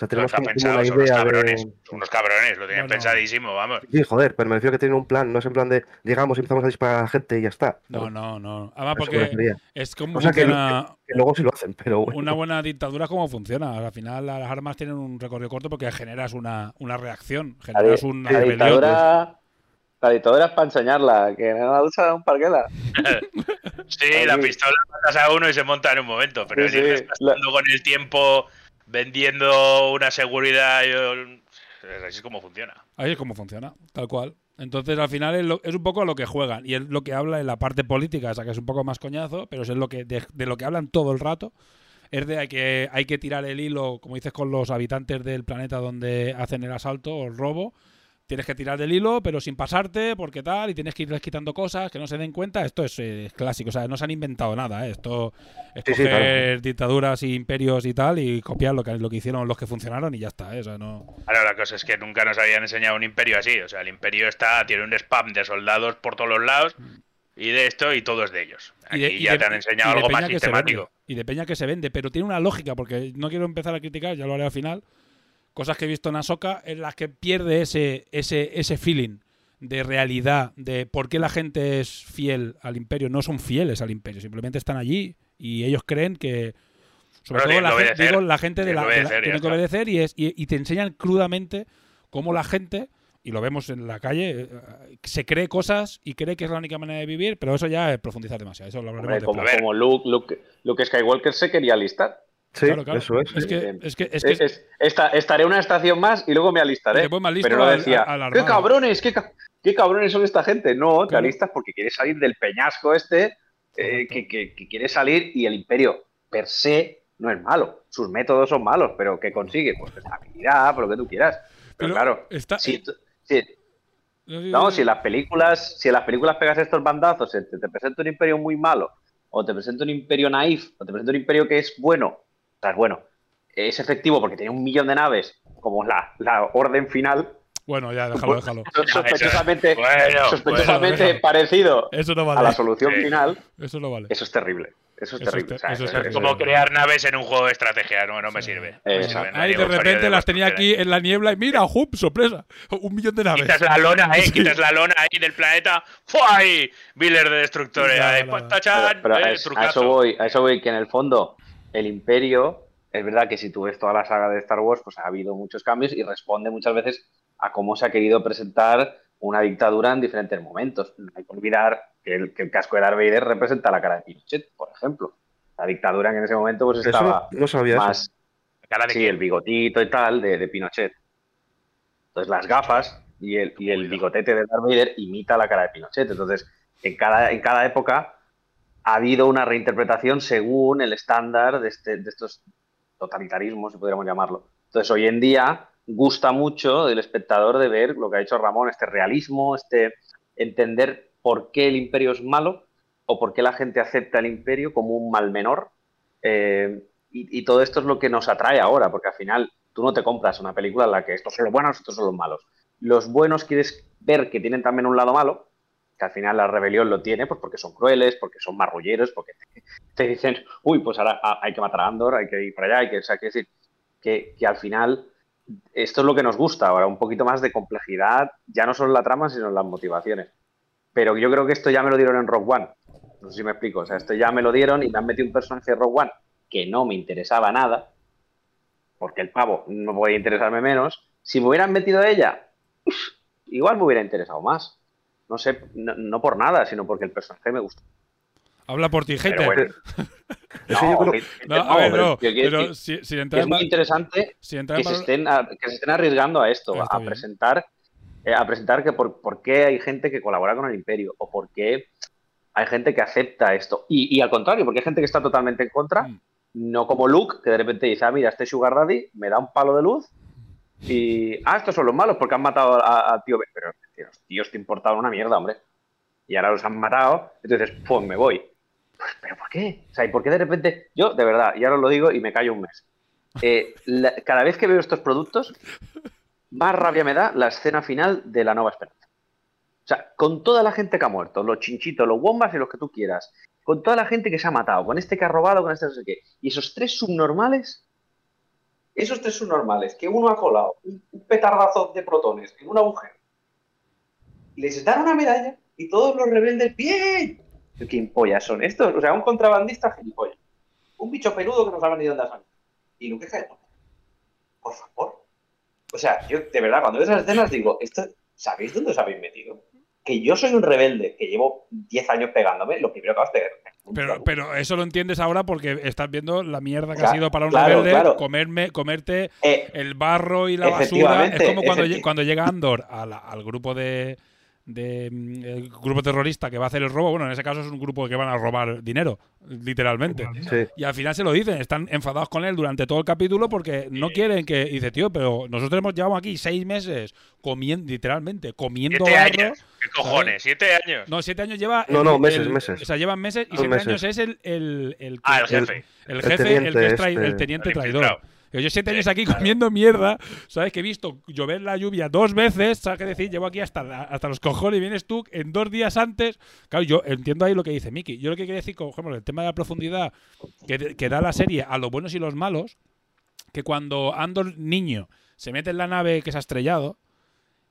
O sea, tenemos como, una son unos idea cabrones. de... Unos cabrones, lo tenían pensadísimo, vamos. Sí, joder, pero me refiero que tienen un plan, no es en plan de llegamos y empezamos a disparar a la gente y ya está. No, no, no. Además, me porque es como O sea, que, funciona que luego sí lo hacen, pero bueno. una buena dictadura, es como funciona. Al final, las armas tienen un recorrido corto porque generas una, una reacción, La, generas una la rebelión. dictadura. La dictadura es para enseñarla, que no la usa un parquela. Sí, la pistola matas a uno y se monta en un momento, pero Sí, sí. desgastando con el tiempo, vendiendo una seguridad, así es como funciona. Ahí es como funciona, tal cual. Entonces, al final es, lo- es un poco lo que juegan y es lo que habla en la parte política, esa que es un poco más coñazo, pero es lo que de, de lo que hablan todo el rato. Es de que, hay que tirar el hilo, como dices, con los habitantes del planeta donde hacen el asalto o el robo. Tienes que tirar del hilo, pero sin pasarte, porque tal, y tienes que irles quitando cosas que no se den cuenta. Esto es eh, clásico, o sea, no se han inventado nada. ¿eh? Esto es Sí, sí, coger claro. dictaduras y imperios y tal y copiar lo que, lo que hicieron los que funcionaron y ya está. ¿eh? O sea, no... Ahora la cosa es que nunca nos habían enseñado un imperio así. O sea, el imperio está, tiene un spam de soldados por todos los lados y de esto y todo es de ellos. Aquí Y de- y ya de- te han enseñado algo más vende, sistemático. y de peña que se vende, pero tiene una lógica, porque no quiero empezar a criticar, ya lo haré al final. Cosas que he visto en Ahsoka en las que pierde ese, ese, ese feeling de realidad, de por qué la gente es fiel al imperio. No son fieles al imperio, simplemente están allí y ellos creen que. Sobre todo la gente, obedecer, digo, la gente de la, de la- obedecer, ya tiene que obedecer y, es, y, y te enseñan crudamente cómo la gente, y lo vemos en la calle, eh, se cree cosas y cree que es la única manera de vivir, pero eso ya es profundizar demasiado. Eso lo hablaremos Hombre, como, como Luke, Luke, Luke Skywalker se quería alistar. Sí, Claro, claro. eso es. Es que, es que, es que Es- es- esta- estaré una estación más y luego me alistaré. Me Pero no al- decía, a- a la ¡qué armada". cabrones! Qué, qué cabrones son esta gente! No, te alistas porque quieres salir del peñasco este, eh, que, que, que quiere salir y el imperio per se no es malo. Sus métodos son malos, pero ¿qué consigue? Pues estabilidad, por lo que tú quieras. Pero, Pero claro, está- si, si- no, si en las películas, si en las películas pegas estos bandazos, te, te presenta un imperio muy malo, o te presenta un imperio naif, o te presenta un imperio que es bueno, o sea, es bueno, es efectivo porque tiene un millón de naves, como la, la orden final, Bueno, ya, déjalo, déjalo. so- sospechosamente, Bueno, sospechosamente bueno, déjalo. parecido Eso no vale. a la solución Sí. final, Eso no vale. eso es terrible. Eso es Eso es terrible. te- o sea, eso es eso- Es terrible. como crear naves en un juego de estrategia, no, no me Sí. sirve. Eh, No me sirve, no Ahí de repente de las tenía aquí en la niebla y mira, ¡jup! ¡Sorpresa! Un millón de naves. Quitas la lona, eh, Sí. quitas la lona ahí del planeta. ¡Fuay! Biller de destructores. Nada, ahí, nada. pues, tachan, Pero eh, a, es- eso voy, a eso voy, que en el fondo el imperio, es verdad que si tú ves toda la saga de Star Wars, pues ha habido muchos cambios y responde muchas veces a cómo se ha querido presentar una dictadura en diferentes momentos. No hay que olvidar que el, que el casco de Darth Vader representa la cara de Pinochet, por ejemplo. La dictadura que en ese momento pues estaba no sabía eso. más, ¿Cara de sí, quién? el bigotito y tal de, de Pinochet. Entonces las gafas y el, y el bigotete de Darth Vader imita la cara de Pinochet. Entonces, en cada, en cada época ha habido una reinterpretación según el estándar de, este, de estos totalitarismos, si pudiéramos llamarlo. Entonces, hoy en día gusta mucho del espectador de ver lo que ha hecho Ramón, este realismo, este entender por qué el imperio es malo o por qué la gente acepta el imperio como un mal menor. Eh, y, y todo esto es lo que nos atrae ahora, porque al final tú no te compras una película en la que estos son los buenos, estos son los malos. Los buenos quieres ver que tienen también un lado malo, que al final la rebelión lo tiene, pues porque son crueles, porque son marrulleros, porque te, dicen, uy, pues ahora ah, hay que matar a Andor, hay que ir para allá, hay que, o sea, quiero decir, que, que al final esto es lo que nos gusta ahora, un poquito más de complejidad, ya no solo en la trama, sino en las motivaciones. Pero yo creo que esto ya me lo dieron en Rogue One. No sé si me explico. O sea, esto ya me lo dieron y me han metido un personaje de Rogue One que no me interesaba nada, porque el pavo no podía interesarme menos. Si me hubieran metido ella, igual me hubiera interesado más. No sé, no, no por nada, sino porque el personaje me gusta. Habla por ti, hater. bueno. No, no, a ver, pero no, si, entrar es en muy interesante entrar que en se, estén, a- que se estén arriesgando a esto, Ah, a bien. presentar, eh, a presentar que por, por qué hay gente que colabora con el imperio o por qué hay gente que acepta esto. Y, y al contrario, porque hay gente que está totalmente en conra, Mm. no como Luke, que de repente dice, ah, mira, este Sugar Daddy me da un palo de luz y, ah, estos son los malos porque han matado a, tío Ben. Pero tío, los tíos te importaban una mierda, hombre. Y ahora los han matado, entonces, pues me voy. Pues, ¿Pero por qué? O sea, ¿y por qué de repente.? Yo, de verdad, y ahora lo digo y me callo un mes. Eh, cada vez que veo estos productos, más rabia me da la escena final de La Nueva Esperanza. O sea, con toda la gente que ha muerto, los chinchitos, los bombas y los que tú quieras, con toda la gente que se ha matado, con este que ha robado, con este no sé qué, y esos tres subnormales, esos tres subnormales, que uno ha colado un, petardazo de protones en un agujero, les dan una medalla y todos los rebeldes, ¡bien! ¿Quién pollas son estos? O sea, un contrabandista gilipollas. Un bicho peludo que no sabe ni dónde ha. Y Luke Skywalker. Por favor. O sea, yo de verdad, cuando veo esas escenas digo, esto, ¿sabéis dónde os habéis metido? Que yo soy un rebelde que llevo 10 años pegándome, lo primero que hago es. Pero, pero eso lo entiendes ahora porque estás viendo la mierda que ha sido para un claro, rebelde claro. comerme, comerte Eh, el barro y la basura. Es como cuando, cuando llega Andor a la- al grupo de, de, mm, el grupo terrorista que va a hacer el robo. Bueno, en ese caso es un grupo que van a robar dinero, literalmente. Sí. Y al final se lo dicen, están enfadados con él durante todo el capítulo porque no quieren que. y Dice, tío, pero nosotros hemos llevado aquí seis meses comiendo, literalmente, comiendo Siete barro. años. ¿Qué cojones? ¿Siete años? No, siete años lleva. No, el- no, meses, el- meses. O sea, llevan meses y siete meses. años es el. el, el Ah, el jefe. El, El jefe, el, teniente que es trai- este. el teniente El traidor. Yo siete años aquí comiendo mierda, ¿sabes? Que he visto llover la lluvia dos veces, ¿sabes qué decir? Llevo aquí hasta, la- hasta los cojones y vienes tú en dos días antes. Claro, yo entiendo ahí lo que dice Miki. Yo lo que quería decir, por ejemplo, el tema de la profundidad que, que da la serie a los buenos y los malos, que cuando Andor niño se mete en la nave que se ha estrellado,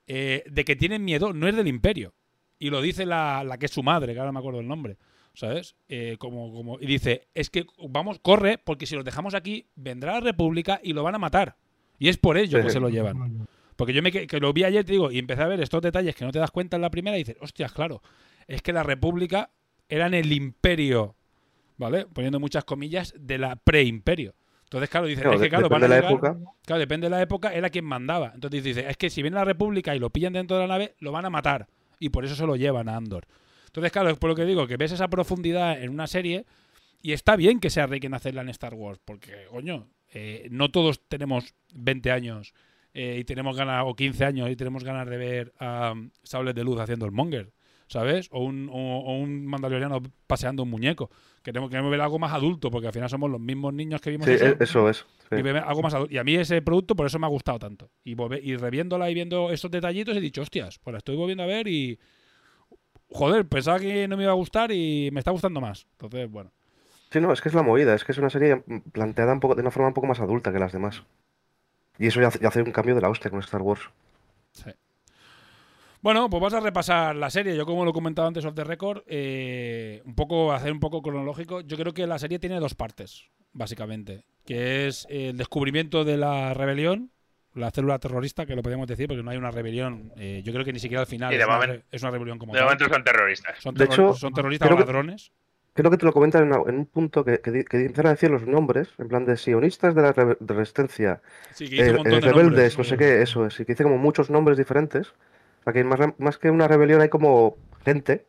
eh, de que tienen miedo no es del imperio. Y lo dice la, la que es su madre, que ahora no me acuerdo el nombre. ¿Sabes? Eh, como, como, y dice, es que vamos, corre, porque si los dejamos aquí, vendrá la República y lo van a matar. Y es por ello Sí. que se lo llevan. Porque yo me que, lo vi ayer, te digo, y empecé a ver estos detalles que no te das cuenta en la primera y dices, hostias, claro, es que la República era en el imperio, ¿vale? Poniendo muchas comillas, de la pre-imperio. Entonces, claro, dice, Claro, es que claro, van a depende de la época. Claro, depende de la época, era quien mandaba. Entonces dice, es que si viene la República y lo pillan dentro de la nave, lo van a matar. Y por eso se lo llevan a Andor. Entonces, claro, es por lo que digo, que ves esa profundidad en una serie y está bien que sea rey quien hacerla en Star Wars, porque, coño, eh, no todos tenemos 20 años eh, y tenemos ganas, o 15 años y tenemos ganas de ver a um, Sables de Luz haciendo el monger, ¿sabes? O un, o, o un mandaloriano paseando un muñeco. Queremos, queremos ver algo más adulto, porque al final somos los mismos niños que vimos Sí, eso. e- eso es. sí. Y, algo más adulto. y a mí ese producto por eso me ha gustado tanto. Y, volve- y reviéndola y viendo esos detallitos he dicho, hostias, pues la estoy volviendo a ver y... Joder, pensaba que no me iba a gustar y me está gustando más. Entonces, bueno. Sí, no, es que es la movida, es que es una serie planteada un poco, de una forma un poco más adulta que las demás. Y eso ya hace, ya hace un cambio de la hostia con Star Wars. Sí. Bueno, pues vas a repasar la serie. Yo, como lo he comentado antes off the record, eh, un poco, hacer un poco cronológico. Yo creo que la serie tiene dos partes, básicamente. Que es el descubrimiento de la rebelión, la célula terrorista, que lo podemos decir, porque no hay una rebelión. eh, yo creo que ni siquiera al final es, una, momento- re- es una rebelión como De tal. momento son terroristas. Son, De hecho, son terroristas o creo que- ladrones. Creo que te lo comentan en, una- en un punto que, que, que empiezan a decir los nombres, en plan de sionistas de la re- de resistencia, Sí, que eh, eh, de rebeldes, nombres. no sé qué, eso es, y que dice como muchos nombres diferentes. O sea, que más, más que una rebelión hay como gente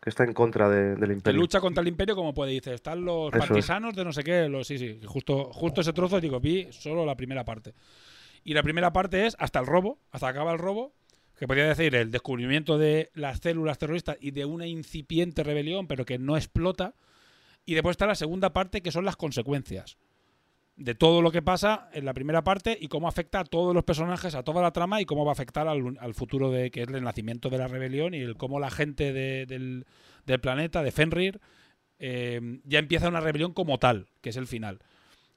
que está en contra de- del Que imperio. lucha contra el imperio, como puede decir. Están los Eso es. partisanos de no sé qué. Los, sí, sí. que Justo, justo ese trozo, digo, vi solo la primera parte. Y la primera parte es hasta el robo, hasta acaba el robo, que podría decir el descubrimiento de las células terroristas y de una incipiente rebelión, pero que no explota. Y después está la segunda parte, que son las consecuencias de todo lo que pasa en la primera parte y cómo afecta a todos los personajes, a toda la trama y cómo va a afectar al, futuro de que es el nacimiento de la rebelión y el cómo la gente de- del, del planeta, de Fenrir, eh, ya empieza una rebelión como tal, que es el final.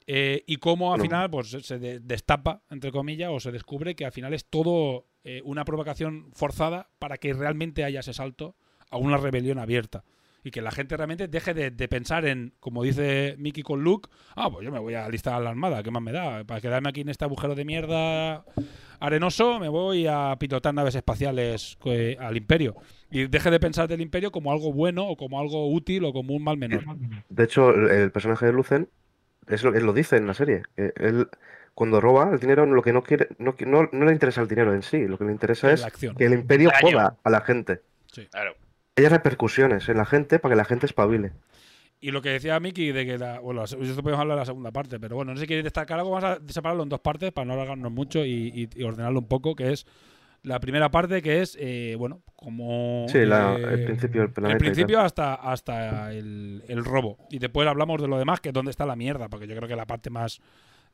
Eh, y cómo al Bueno. final pues, se de- destapa, entre comillas, o se descubre que al final es todo eh, una provocación forzada para que realmente haya ese salto a una rebelión abierta. Y que la gente realmente deje de, de pensar en, como dice Mickey con Luke, ah, pues yo me voy a alistar a la armada, ¿qué más me da? Para quedarme aquí en este agujero de mierda arenoso, me voy a pilotar naves espaciales eh, al imperio. Y deje de pensar del imperio como algo bueno o como algo útil o como un mal menor. De hecho, el personaje de Lucen, es lo, él lo dice en la serie. él, cuando roba el dinero, lo que no quiere, no, no, no le interesa el dinero en sí, lo que le interesa Es acción. que el imperio Daño. joda a la gente. Claro. Hay repercusiones en la gente para que la gente espabile. Y lo que decía Miki de que la, bueno, esto podemos hablar de la segunda parte, pero bueno, no sé si queréis destacar algo, vamos a separarlo en dos partes para no alargarnos mucho y, y- y ordenarlo un poco, que es la primera parte que es, eh, bueno, como... Sí, la- eh, el principio del planeta El principio hasta, hasta el, el robo. Y después hablamos de lo demás, que es donde está la mierda, porque yo creo que la parte más...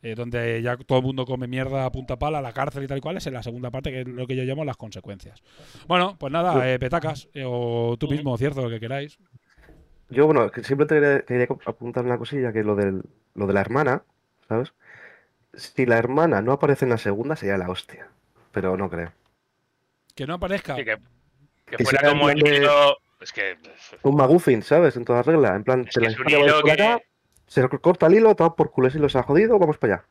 eh, donde ya todo el mundo come mierda a punta pala, la cárcel y tal y cual, es en la segunda parte, que es lo que yo llamo las consecuencias. Bueno, pues nada, eh, petacas, eh, o tú mismo, cierto, lo que queráis. Yo, bueno, que siempre te quería, quería apuntar una cosilla, que lo, del, lo de la hermana, ¿sabes? Si la hermana no aparece en la segunda, sería la hostia. Pero no creo. Que no aparezca. Sí, que, que Que fuera como el hilo. Es que. Un McGuffin, ¿sabes? En toda regla. En plan, te la es un historia va hilo por que- acá, se corta el hilo, todo por culo, si los ha jodido, vamos para allá.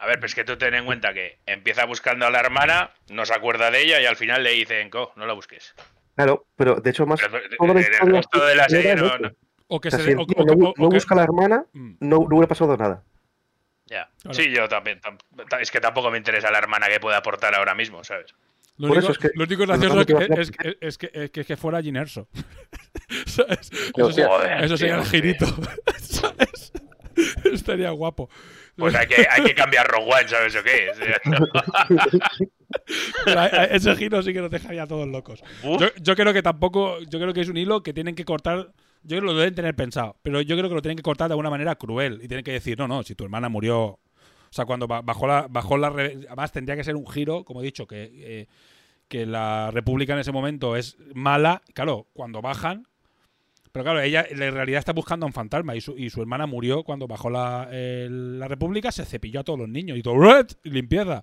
A ver, pues que tú ten en cuenta que empieza buscando a la hermana, no se acuerda de ella y al final le dicen, co, no la busques. Claro, pero de hecho más... Pero, el resto de la serie no- no- O que O sea, se si de- el o- o- no, o- no o que- busca a la hermana, Mm. no, no hubiera pasado nada. Ya. Claro. Sí, yo también. tam- Es que tampoco me interesa la hermana que pueda aportar ahora mismo, ¿sabes? Lo Por único, eso es que- lo único gracioso es que, es, que, es que, es que fuera Ginerso. Eso, sería, eso sería tío, el girito. ¿Sabes? Estaría guapo. Pues hay que, hay que cambiar Rogue One, ¿sabes o qué? Ese giro sí que nos dejaría a todos locos. Yo, yo creo que tampoco. Yo creo que es un hilo que tienen que cortar. Yo creo que lo deben tener pensado. Pero yo creo que lo tienen que cortar de alguna manera cruel. Y tienen que decir, no, no, si tu hermana murió. O sea, cuando ba- bajó la. Bajó la además, tendría que ser un giro, como he dicho, que, eh, que la República en ese momento es mala. Claro, cuando bajan. Pero claro, ella en realidad está buscando a un fantasma y su, y su hermana murió cuando bajó la, la República, se cepilló a todos los niños y todo, y limpieza.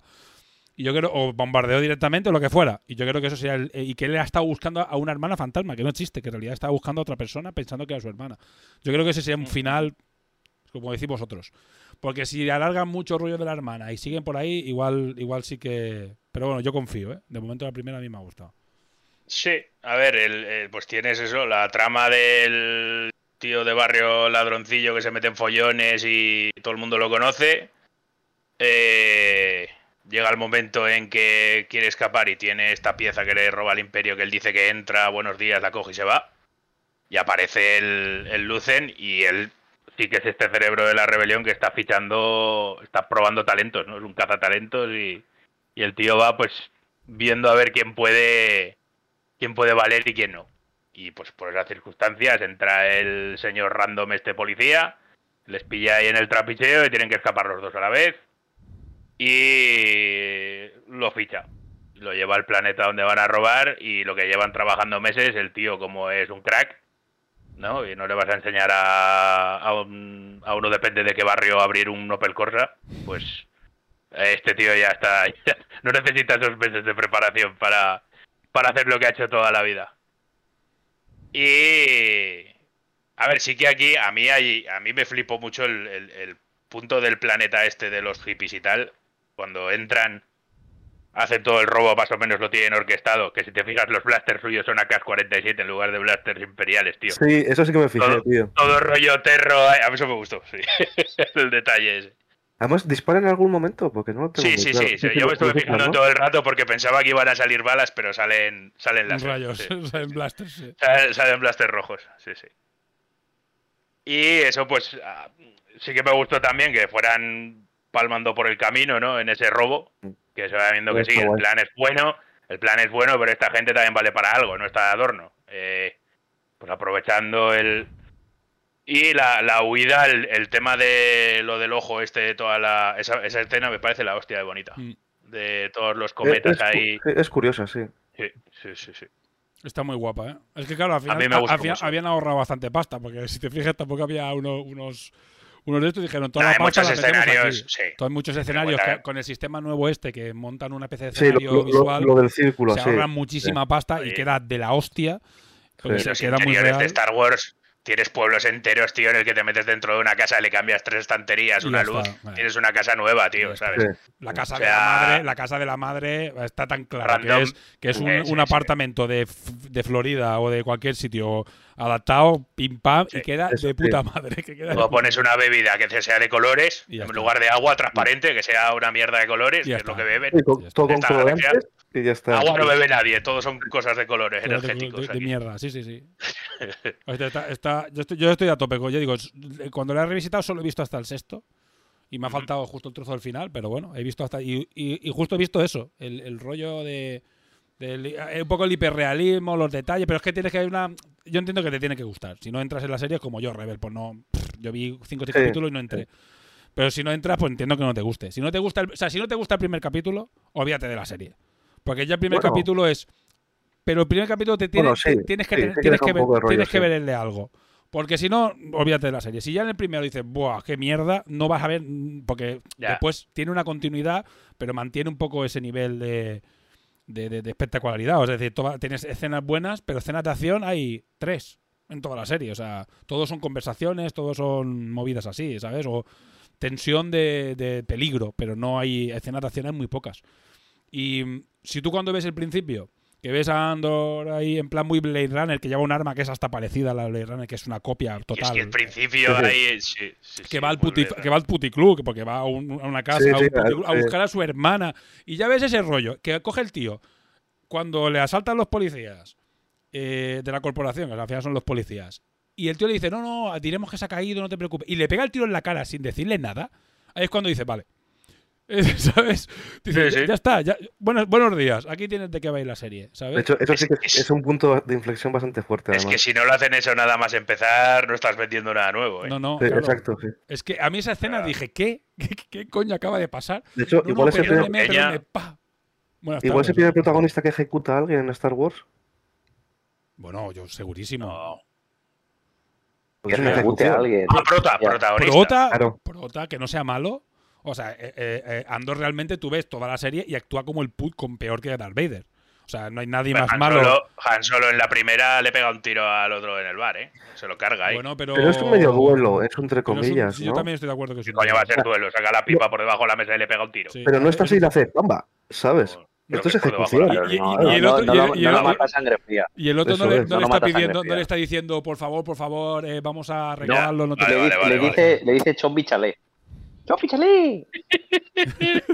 Y yo creo, o bombardeó directamente o lo que fuera. Y yo creo que eso sería el- eh, y que él ha estado buscando a una hermana fantasma, que no existe, que en realidad estaba buscando a otra persona pensando que era su hermana. Yo creo que ese sería un final, como decís vosotros. Porque si alargan mucho rollo de la hermana y siguen por ahí, igual, igual sí que. Pero bueno, yo confío, ¿eh? De momento la primera a mí me ha gustado. Sí, a ver, el- el- pues tienes eso, la trama del tío de barrio ladroncillo que se mete en follones y todo el mundo lo conoce. Eh, llega el momento en que quiere escapar y tiene esta pieza que le roba al imperio que él dice que entra, buenos días, la coge y se va. Y aparece el, el Lucen y él sí que es este cerebro de la rebelión que está fichando, está probando talentos, ¿no? Es un cazatalentos y, y el tío va pues viendo a ver quién puede quién puede valer y quién no. Y pues por esas circunstancias entra el señor random este policía, les pilla ahí en el trapicheo y tienen que escapar los dos a la vez. Y lo ficha. Lo lleva al planeta donde van a robar y lo que llevan trabajando meses, el tío como es un crack, ¿no? Y no le vas a enseñar a, a, un- a uno, depende de qué barrio, abrir un Opel Corsa, pues este tío ya está, no necesita esos meses de preparación para, para hacer lo que ha hecho toda la vida. Y a ver, sí que aquí a mí hay, a mí me flipó mucho el, el- el punto del planeta este de los hippies y tal, cuando entran, hacen todo el robo, más o menos lo tienen orquestado, que si te fijas los blasters suyos son AK-47 en lugar de blasters imperiales, tío. Sí, eso sí que me fijé, Todo, tío. todo rollo terro, ay, a mí eso me gustó, sí. el detalle ese. Además, ¿dispara en algún momento? Porque no lo tengo Sí, sí, claro. sí, sí, Yo me estuve fijando ¿no? todo el rato porque pensaba que iban a salir balas, pero salen, salen las Rayos, sí. en blasters, sí. Salen, salen blasters rojos, sí, sí. Y eso, pues, ah, sí que me gustó también que fueran palmando por el camino, ¿no? En ese robo, que se va viendo que sí, el plan es bueno, el plan es bueno, pero esta gente también vale para algo, no está de adorno. Eh, pues aprovechando el... Y la, la huida, el, el tema de lo del ojo este, de toda la... Esa, esa escena me parece la hostia de bonita. Mm. De todos los cometas es, ahí. Es curiosa, sí. Sí, sí, sí, sí. Está muy guapa, ¿eh? Es que claro, al final, mí me a- gustó al final mucho. habían ahorrado bastante pasta, porque si te fijas tampoco había uno- unos unos de estos y dijeron toda No, la hay pasta muchos la escenarios, sí. Todos muchos escenarios que con el sistema nuevo este que montan una especie de Sí, lo- escenario lo- lo- visual. lo del círculo, se sí, ahorran muchísima sí. pasta y queda de la hostia. Porque Y se los queda muy interiores real. de Star Wars tienes pueblos enteros, tío, en el que te metes dentro de una casa, le cambias tres estanterías, Y una luz, vale. tienes una casa nueva, tío, ¿sabes? Sí. La casa O de la madre, la casa de la madre está tan clara que es, que es un, Sí, sí, un sí. apartamento de, de Florida o de cualquier sitio adaptado, pim pam, y queda Eso de sí. puta madre. Que queda Luego pones una bebida que sea de colores, en está. lugar de agua transparente, que sea una mierda de colores, que es lo que beben. Con- todo con colorantes galaxia- y ya está. Agua no bebe nadie, todos son cosas de colores energéticos. de, mierda, sí, sí, sí. Está- está- yo, estoy, yo estoy a tope. como Yo digo, cuando lo he revisitado solo he visto hasta el sexto. Y me ha faltado justo el trozo del final, pero bueno, he visto hasta. Y, y- y justo he visto eso, el, el rollo de, Del- eh, un poco el hiperrealismo, los detalles, pero es que tienes que hay una. Yo entiendo que te tiene que gustar. Si no entras en la serie, es como yo, Rebel, pues no. pff, Yo vi cinco o seis Sí, capítulos y no entré. Pero si no entras, pues entiendo que no te guste. Si no te gusta el, o sea, si no te gusta el primer capítulo, olvídate de la serie. Porque ya el primer Bueno. capítulo es. Pero el primer capítulo te tiene, Bueno, sí, tienes que, sí, tienes que, ver, rollo, tienes que verle algo. Porque si no, olvídate de la serie. Si ya en el primero dices, ¡buah, qué mierda! No vas a ver. mm, Porque Ya. después tiene una continuidad, pero mantiene un poco ese nivel de, de, de- de espectacularidad. Es decir, tienes escenas buenas, pero escenas de acción hay tres en toda la serie. O sea, todos son conversaciones, todos son movidas así, ¿sabes? O tensión de, de peligro, pero no hay escenas de acción, hay muy pocas. Y mm, si tú cuando ves el principio, que ves a Andor ahí en plan muy Blade Runner, que lleva un arma que es hasta parecida a la Blade Runner, que es una copia Y es total. que el principio ahí. Sí, sí, que, sí, va al puti, que va al puticlub, porque va a, un- a una casa Sí, a, un sí, puticlub, a sí. buscar a su hermana. Y ya ves ese rollo, que coge el tío. Cuando le asaltan los policías eh, de la corporación, que al final son los policías, y el tío le dice, no, no, diremos que se ha caído, no te preocupes. Y le pega el tiro en la cara sin decirle nada. Ahí es cuando dice, vale. ¿Sabes? Dice, Sí, ya, sí. ya está, ya, buenos, buenos días, aquí tienes de qué va a ir la serie, ¿sabes? De hecho, eso Es- sí que es- es un punto de inflexión bastante fuerte, Es que si no lo hacen eso nada más empezar, no estás vendiendo nada nuevo. ¿eh? no, no, Sí, claro. Exacto, sí. Es que a mí esa escena dije, ¿qué? ¿Qué, qué coño acaba de pasar? De hecho, No, igual, no, es el primer, perdóneme, Ella- perdóneme, pa. Buenas igual es el tardes. primer protagonista que ejecuta a alguien en Star Wars. Bueno, yo segurísimo. No. Que ejecute a alguien. Ah, prota, protagonista. Prota, Claro. prota, que no sea malo. O sea, eh, eh, eh, Andor realmente tú ves toda la serie y actúa como el put con peor que Darth Vader. O sea, no hay nadie más Han malo. Solo, Han Solo en la primera le pega un tiro al otro en el bar, ¿eh? Se lo carga ahí. Bueno, pero. Pero es un medio duelo, es entre pero es un- comillas, sí, ¿no? Yo también estoy de acuerdo que es ¿Qué un coño va a ser duelo? Saca la pipa por debajo de la mesa y le pega un tiro. Sí. Pero no está Es- así le hace ¡pamba! ¿Sabes? Esto es la ejecución. Y- el otro- no le, es. no No le lo está pidiendo, no le está diciendo, por favor, por favor, eh, vamos a arreglarlo. No, te Vale, le, vale, di- vale, le vale. dice, le dice Chombi Chalé. ¡Chombi Chalé!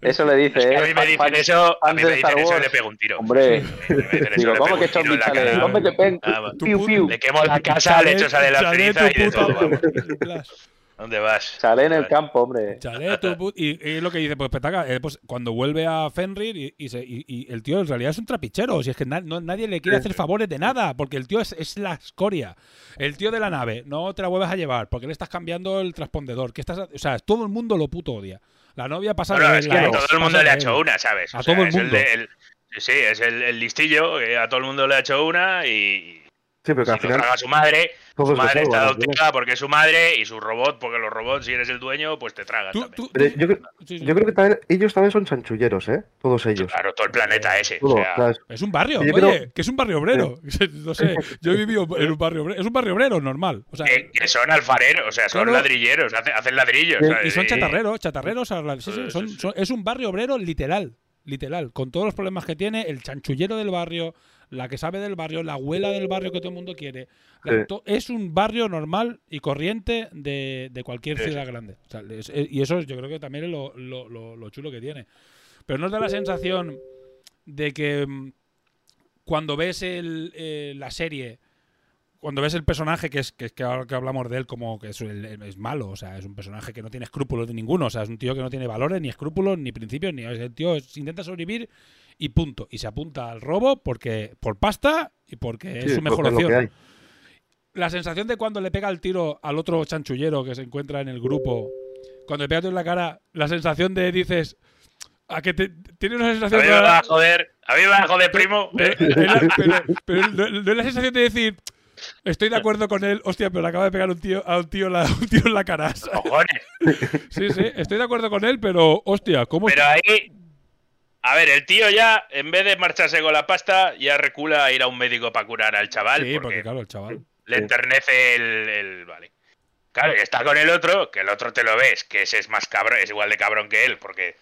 Eso le dice, Es que ¿eh? a mí me dicen fan- eso, a mí me dicen eso y le pego un tiro. Hombre, Me dicen eso, digo, ¿cómo que en la cara. ¿Cómo que pen? Piu, piu. Le quemo la casa, le echo sale la Chalet, ceniza y de todo. ¿Dónde vas? Chalé en el campo, hombre. Y, y lo que dice, pues Petaca, eh, pues cuando vuelve a Fenrir y, y se- y- y el tío en realidad es un trapichero, si es que na- no- nadie le quiere hacer favores de nada, porque el tío es, es la escoria. El tío de la nave, no te la vuelves a llevar, porque le estás cambiando el transpondedor, que estás, o sea, todo el mundo lo puto odia. La novia pasa No, no, de es la que a ex, todo el mundo le ha hecho una, ¿sabes? A O sea, todo el es mundo. de- el- sí, es el, el listillo, que a todo el mundo le ha hecho una y Sí, pero que si al lo final traga su madre, su madre está adoptada porque es su madre y su robot, porque los robots, si eres el dueño, pues te tragan Tú- también. tú- Pero tú- yo, creo- yo que también, ellos también son chanchulleros, ¿eh? Todos ellos. Claro, todo el planeta ese. Todo, o sea. Es un barrio, oye, creo- que es un barrio obrero. No sé, yo he vivido en un barrio obrero. Es un barrio obrero normal. O sea, que, que son alfareros, o sea, son Claro. ladrilleros, hacen, hacen ladrillos. Y- ¿sabes? y son chatarreros, chatarreros. a la- sí, sí, Sí, son- sí, sí. son- es un barrio obrero literal. Literal. Con todos los problemas que tiene, el chanchullero del barrio, la que sabe del barrio, la abuela del barrio que todo el mundo quiere. Sí. Es un barrio normal y corriente de, de cualquier Sí, ciudad grande. O sea, es- es- y eso yo creo que también es lo, lo- lo- lo chulo que tiene. Pero nos da la sensación de que mm, cuando ves el, eh, la serie, cuando ves el personaje, que es que, que ahora que hablamos de él como que es, el- el- es malo, o sea, es un personaje que no tiene escrúpulos de ninguno, o sea, es un tío que no tiene valores, ni escrúpulos, ni principios, ni el tío es- intenta sobrevivir y punto. Y se apunta al robo porque por pasta y porque es su mejor es opción. La sensación de cuando le pega el tiro al otro chanchullero que se encuentra en el grupo, cuando le pega el tiro en la cara, la sensación de dices. A que te, tiene una A sensación mí me va a joder, a mí me va a joder, primo. pero, pero- pero no, no es la sensación de decir, estoy de acuerdo con él, hostia, pero le acaba de pegar un tío, a un tío, la- un tío en la cara. Cojones. Sí, sí, estoy de acuerdo con él, pero hostia, ¿cómo? Pero ahí. A ver, el tío ya, en vez de marcharse con la pasta, ya recula a ir a un médico para curar al chaval. sí, porque porque claro, el chaval. le enternece el, el- Vale. Claro, y está con el otro, que el otro te lo ves, que ese es más cabrón, es igual de cabrón que él, porque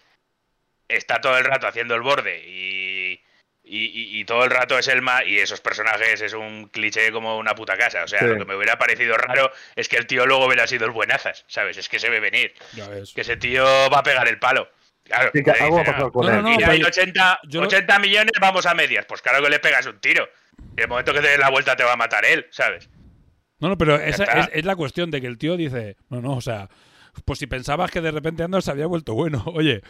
está todo el rato haciendo el borde y. Y, y- y todo el rato es el más. Y esos personajes es un cliché como una puta casa. O sea, Sí. lo que me hubiera parecido raro es que el tío luego hubiera sido el buenazas, ¿sabes? Es que se ve venir. Ya ves. Que ese tío va a pegar el palo. Claro. Sí, le algo va a dicen, pasar "Ah, con No, no, él. no, Mira, hay yo- 80, yo- 80 millones, vamos a medias. Pues claro que le pegas un tiro. Y el momento que te des la vuelta te va a matar él, ¿sabes? No, no, pero esa es, es la cuestión de que el tío dice, no, no, o sea, Pues si pensabas que de repente Andor se había vuelto bueno. Oye,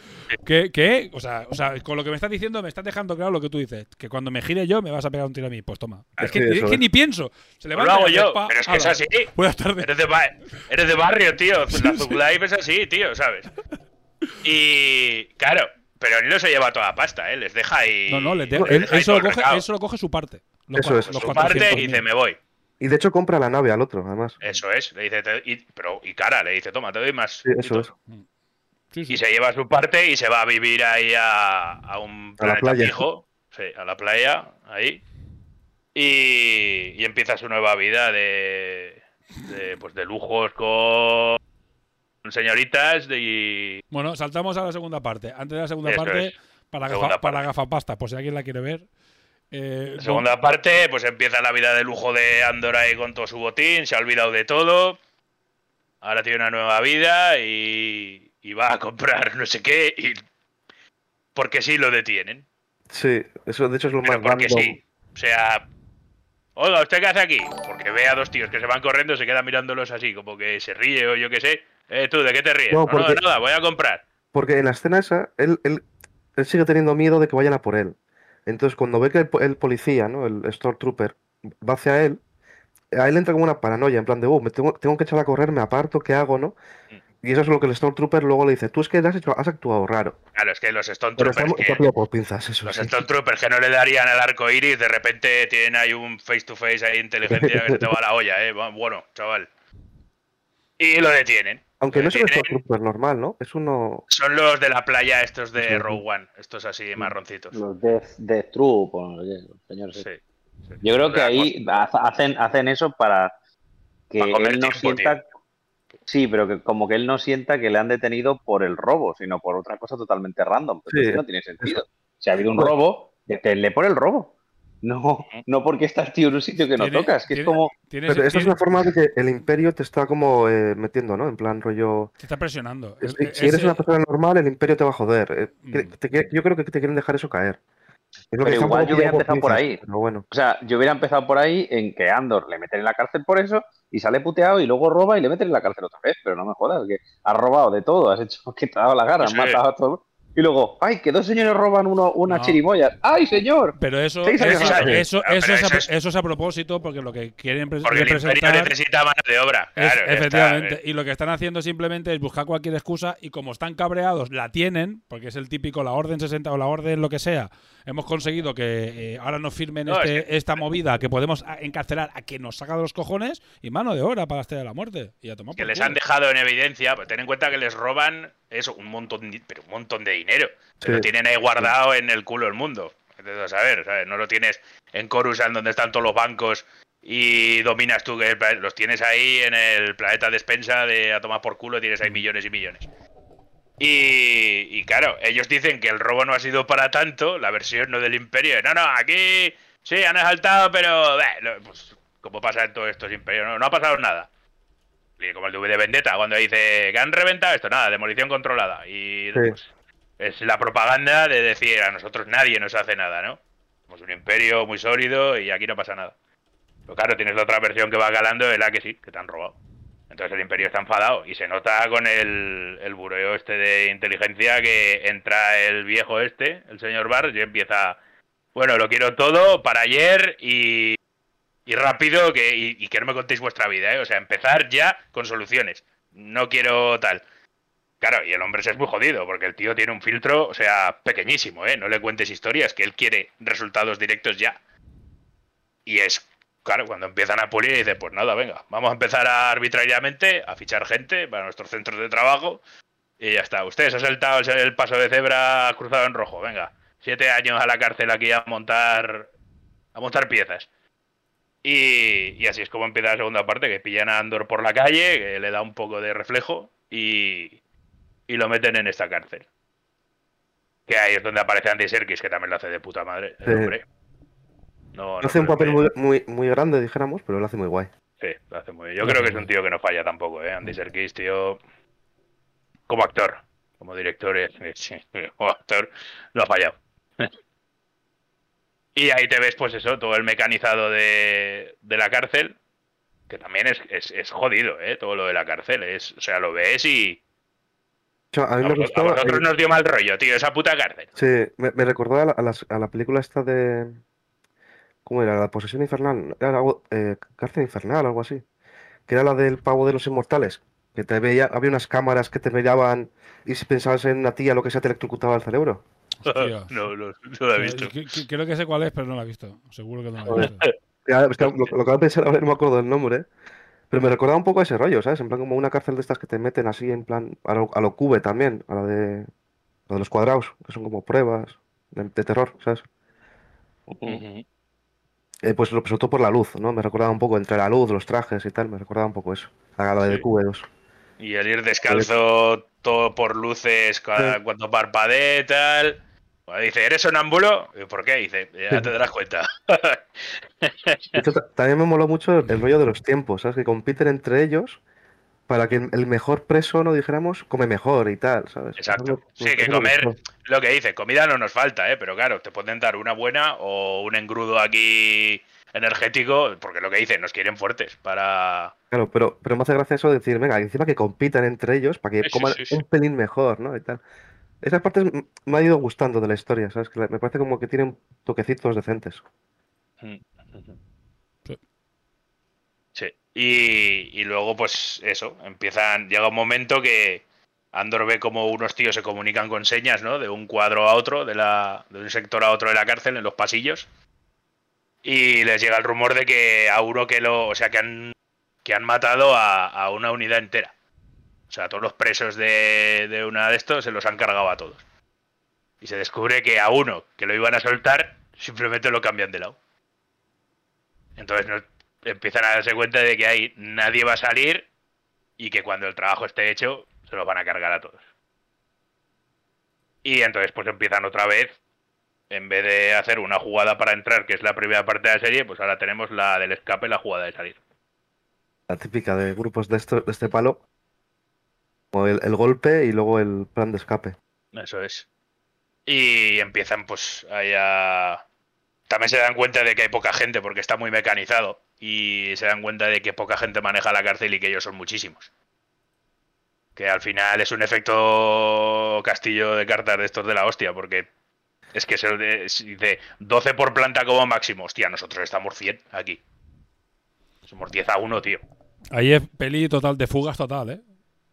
¿qué? qué? O, sea, o sea, con lo que me estás diciendo, me estás dejando claro lo que tú dices. Que cuando me gire yo, me vas a pegar un tiro a mí. Pues toma. Es que, Sí, es eso que es. ni pienso. Se Pues lo hago y yo, pa- pero es que es así. Buenas tardes. Eres de, ba- eres de barrio, tío. La Zug Life es así, tío, ¿sabes? Y claro, pero él no se lleva toda la pasta, ¿eh? Les deja ahí. No, no, les deja él todo el coge, su parte. Los Eso es. los Su 400.000. parte y dice, me voy. Y de hecho compra la nave al otro, además. Eso es. Le dice, te- y, pero, y cara, le dice, toma, te doy más. Sí, eso es. Sí, sí. Y se lleva su parte y se va a vivir ahí a, a un A la planeta playa. fijo. Sí, a la playa, ahí. Y, y empieza su nueva vida de, de, pues de lujos con señoritas de, y Bueno, saltamos a la segunda parte. Antes de la segunda Eso parte, es. para, Segunda gafa, para parte. gafapasta, por si alguien la quiere ver. Eh, La segunda parte, pues empieza la vida de lujo de Andor ahí con todo su botín, se ha olvidado de todo. Ahora tiene una nueva vida y, y va a comprar no sé qué. Y porque sí lo detienen. Sí, eso de hecho es lo Pero más porque random. sí. O sea, oiga, ¿usted qué hace aquí? Porque ve a dos tíos que se van corriendo, se queda mirándolos así, como que se ríe o yo qué sé. Eh, tú, ¿de qué te ríes? No, No, no, porque- nada, voy a comprar. Porque en la escena esa, él, él, él sigue teniendo miedo de que vayan a por él. Entonces, cuando ve que el, po- el policía, ¿no? El Stormtrooper, va hacia él, a él entra como una paranoia, en plan de, oh, me tengo, tengo que echar a correr, me aparto, ¿qué hago, no? Y eso es lo que el Stormtrooper luego le dice, tú es que has, hecho, has actuado raro. Claro, es que los Stormtroopers estamos que- por pinzas, eso Los sí. Stormtroopers que no le darían el arco iris, de repente tienen ahí un face to face ahí inteligencia que se te va la olla, eh. Bueno, chaval. Y lo detienen. Aunque no es un Detienen. Stormtrooper normal, ¿no? Es uno... Son los de la playa, estos de Sí. Rogue One, estos así marroncitos. Los Death, Death Troop, o no sé qué, los señores. Sí. Yo creo que ahí ha- hacen, hacen eso para que Para comer él no tiempo, sienta. Sí, pero que como que él no sienta que le han detenido por el robo, sino por otra cosa totalmente random. Pero Sí, eso no tiene sentido. Si ha habido un robo, deténle por el robo. No, no porque estás tío en un sitio que no tocas, que es como. tiene- Pero esta es una forma de que el imperio te está como eh, metiendo, ¿no? En plan rollo... Te está presionando. Si, Es- si eres una persona normal, el imperio te va a joder. Eh, que- Mm. te yo creo que te quieren dejar eso caer. Es lo Pero igual yo hubiera empezado por ahí. Pero bueno. O sea, yo hubiera empezado por ahí en que Andor le meten en la cárcel por eso y sale puteado y luego roba y le meten en la cárcel otra vez. Pero no me jodas, que has robado de todo, has hecho que te ha dado la gana, has Sí. matado a todo. Y luego, ay, que dos señores roban uno, una No. chirimoya. ¡Ay, señor! Pero eso, eso, eso, es a, eso es- a propósito, porque lo que quieren Porque el imperio representar necesita mano de obra. Claro, efectivamente. está. Y lo que están haciendo simplemente es buscar cualquier excusa y como están cabreados, la tienen, porque es el típico, la orden 60 o la orden lo que sea. Hemos conseguido que eh, ahora nos firmen No, es este- esta movida, que podemos a- encarcelar a que nos saca de los cojones y mano de obra para la estrella de la muerte. Y a tomar que por les culo. han dejado en evidencia, pues ten en cuenta que les roban eso, un montón, de- pero un montón de dinero. Sí. Lo tienen ahí guardado en el culo del mundo. Entonces, a saber, ¿sabes? No lo tienes en Coruscant donde están todos los bancos y dominas tú que los tienes ahí en el planeta despensa de a tomar por culo, tienes ahí millones y millones. Y, y claro, ellos dicen que el robo no ha sido para tanto, la versión no del imperio. No, no, aquí sí, han asaltado, pero pues, como pasa en todos estos imperios, no, no ha pasado nada. Y como el de de Vendetta, cuando dice que han reventado esto, nada, demolición controlada. Y Sí. pues, es la propaganda de decir a nosotros nadie nos hace nada, ¿no? Somos un imperio muy sólido y aquí no pasa nada. Pero claro, tienes la otra versión que va calando, es la que sí, que te han robado. Entonces el imperio está enfadado y se nota con el, el bureo este de inteligencia que entra el viejo este, el señor Barr, y empieza, bueno, lo quiero todo para ayer y, y rápido que, y, y que no me contéis vuestra vida, ¿eh? O sea, empezar ya con soluciones. No quiero tal. Claro, y el hombre se es muy jodido, porque el tío tiene un filtro, o sea, pequeñísimo, ¿eh? No le cuentes historias, que él quiere resultados directos ya. Y es, claro, cuando empiezan a pulir, dice, pues nada, venga, vamos a empezar a arbitrariamente a fichar gente para nuestros centros de trabajo y ya está. Usted se ha saltado el- el paso de cebra cruzado en rojo, venga. Siete años a la cárcel aquí a montar, a montar piezas. Y, y así es como empieza la segunda parte, que pillan a Andor por la calle, que le da un poco de reflejo y, y lo meten en esta cárcel. Que ahí es donde aparece Andy Serkis, que también lo hace de puta madre, el Sí. hombre. No, no Hace un papel que- muy, muy, muy grande, dijéramos, pero lo hace muy guay. Sí, lo hace muy bien. Yo creo que es un tío que no falla tampoco, ¿eh? Andy Serkis, tío. Como actor, como director, como actor, no ha fallado. Y ahí te ves, pues eso, todo el mecanizado de, de la cárcel. Que también es, es, es jodido, ¿eh? Todo lo de la cárcel. Es, o sea, lo ves y. O sea, a mí me a vosotros nos dio mal rollo, tío, esa puta cárcel. Sí, me, me recordó a la, a la película esta de. ¿Cómo era? La posesión infernal. Era algo, eh, cárcel infernal o algo así. Que era la del pavo de los inmortales. Que te veía, había unas cámaras que te miraban y si pensabas en una tía, lo que sea, te electrocutaba el cerebro. No, no, no lo he visto. Que- que- Creo que sé cuál es, pero no la he visto. Seguro que no la he visto. Ya, es que lo, lo acabo de pensar ahora, no me acuerdo del nombre. Pero me recordaba un poco a ese rollo, ¿sabes? En plan como una cárcel de estas que te meten así, en plan, a lo, a lo Cube también, a la de, a de los cuadrados, que son como pruebas de, de terror, ¿sabes? Ujú. Eh, pues lo sobre todo por la luz, ¿no? Me recordaba un poco entre la luz, los trajes y tal, me recordaba un poco eso. A la de Sí. Cube 2. Y el ir descalzo todo por luces cua- cuando parpadee y tal. Bueno, dice, ¿eres sonámbulo? ¿Y ¿Por qué? Dice, ya te darás cuenta. De hecho, ta- también me moló mucho el rollo de los tiempos, ¿sabes? Que compiten entre ellos para que el mejor preso, no dijéramos, come mejor y tal, ¿sabes? Exacto. Sí, que comer, lo que dice, comida no nos falta, ¿eh? Pero claro, te pueden dar una buena o un engrudo aquí energético, porque lo que dice, nos quieren fuertes para... Claro, pero, pero me hace gracia eso de decir, venga, encima que compitan entre ellos para que Sí, coman sí, sí. un pelín mejor, ¿no? Y tal. Esas partes me ha ido gustando de la historia, ¿sabes? Que me parece como que tienen toquecitos decentes. Sí. Y, y luego, pues eso, empiezan, llega un momento que Andor ve como unos tíos se comunican con señas, ¿no? De un cuadro a otro, de, la, de un sector a otro de la cárcel, en los pasillos. Y les llega el rumor de que a uno que lo, o sea, que han, que han matado a, a una unidad entera. O sea, todos los presos de, de una de estos se los han cargado a todos. Y se descubre que a uno que lo iban a soltar, simplemente lo cambian de lado. Entonces no, empiezan a darse cuenta de que ahí nadie va a salir y que cuando el trabajo esté hecho, se los van a cargar a todos. Y entonces pues empiezan otra vez, en vez de hacer una jugada para entrar, que es la primera parte de la serie, pues ahora tenemos la del escape, la jugada de salir. La típica de grupos de, esto, de este palo. Como el, el golpe y luego el plan de escape. Eso es. Y empiezan pues ahí a... También se dan cuenta de que hay poca gente porque está muy mecanizado. Y se dan cuenta de que poca gente maneja la cárcel y que ellos son muchísimos. Que al final es un efecto castillo de cartas de estos de la hostia, porque es que se dice 12 por planta como máximo. Hostia, nosotros estamos 100 aquí. Somos 10 a 1, tío. Ahí es peli total de fugas total, ¿eh?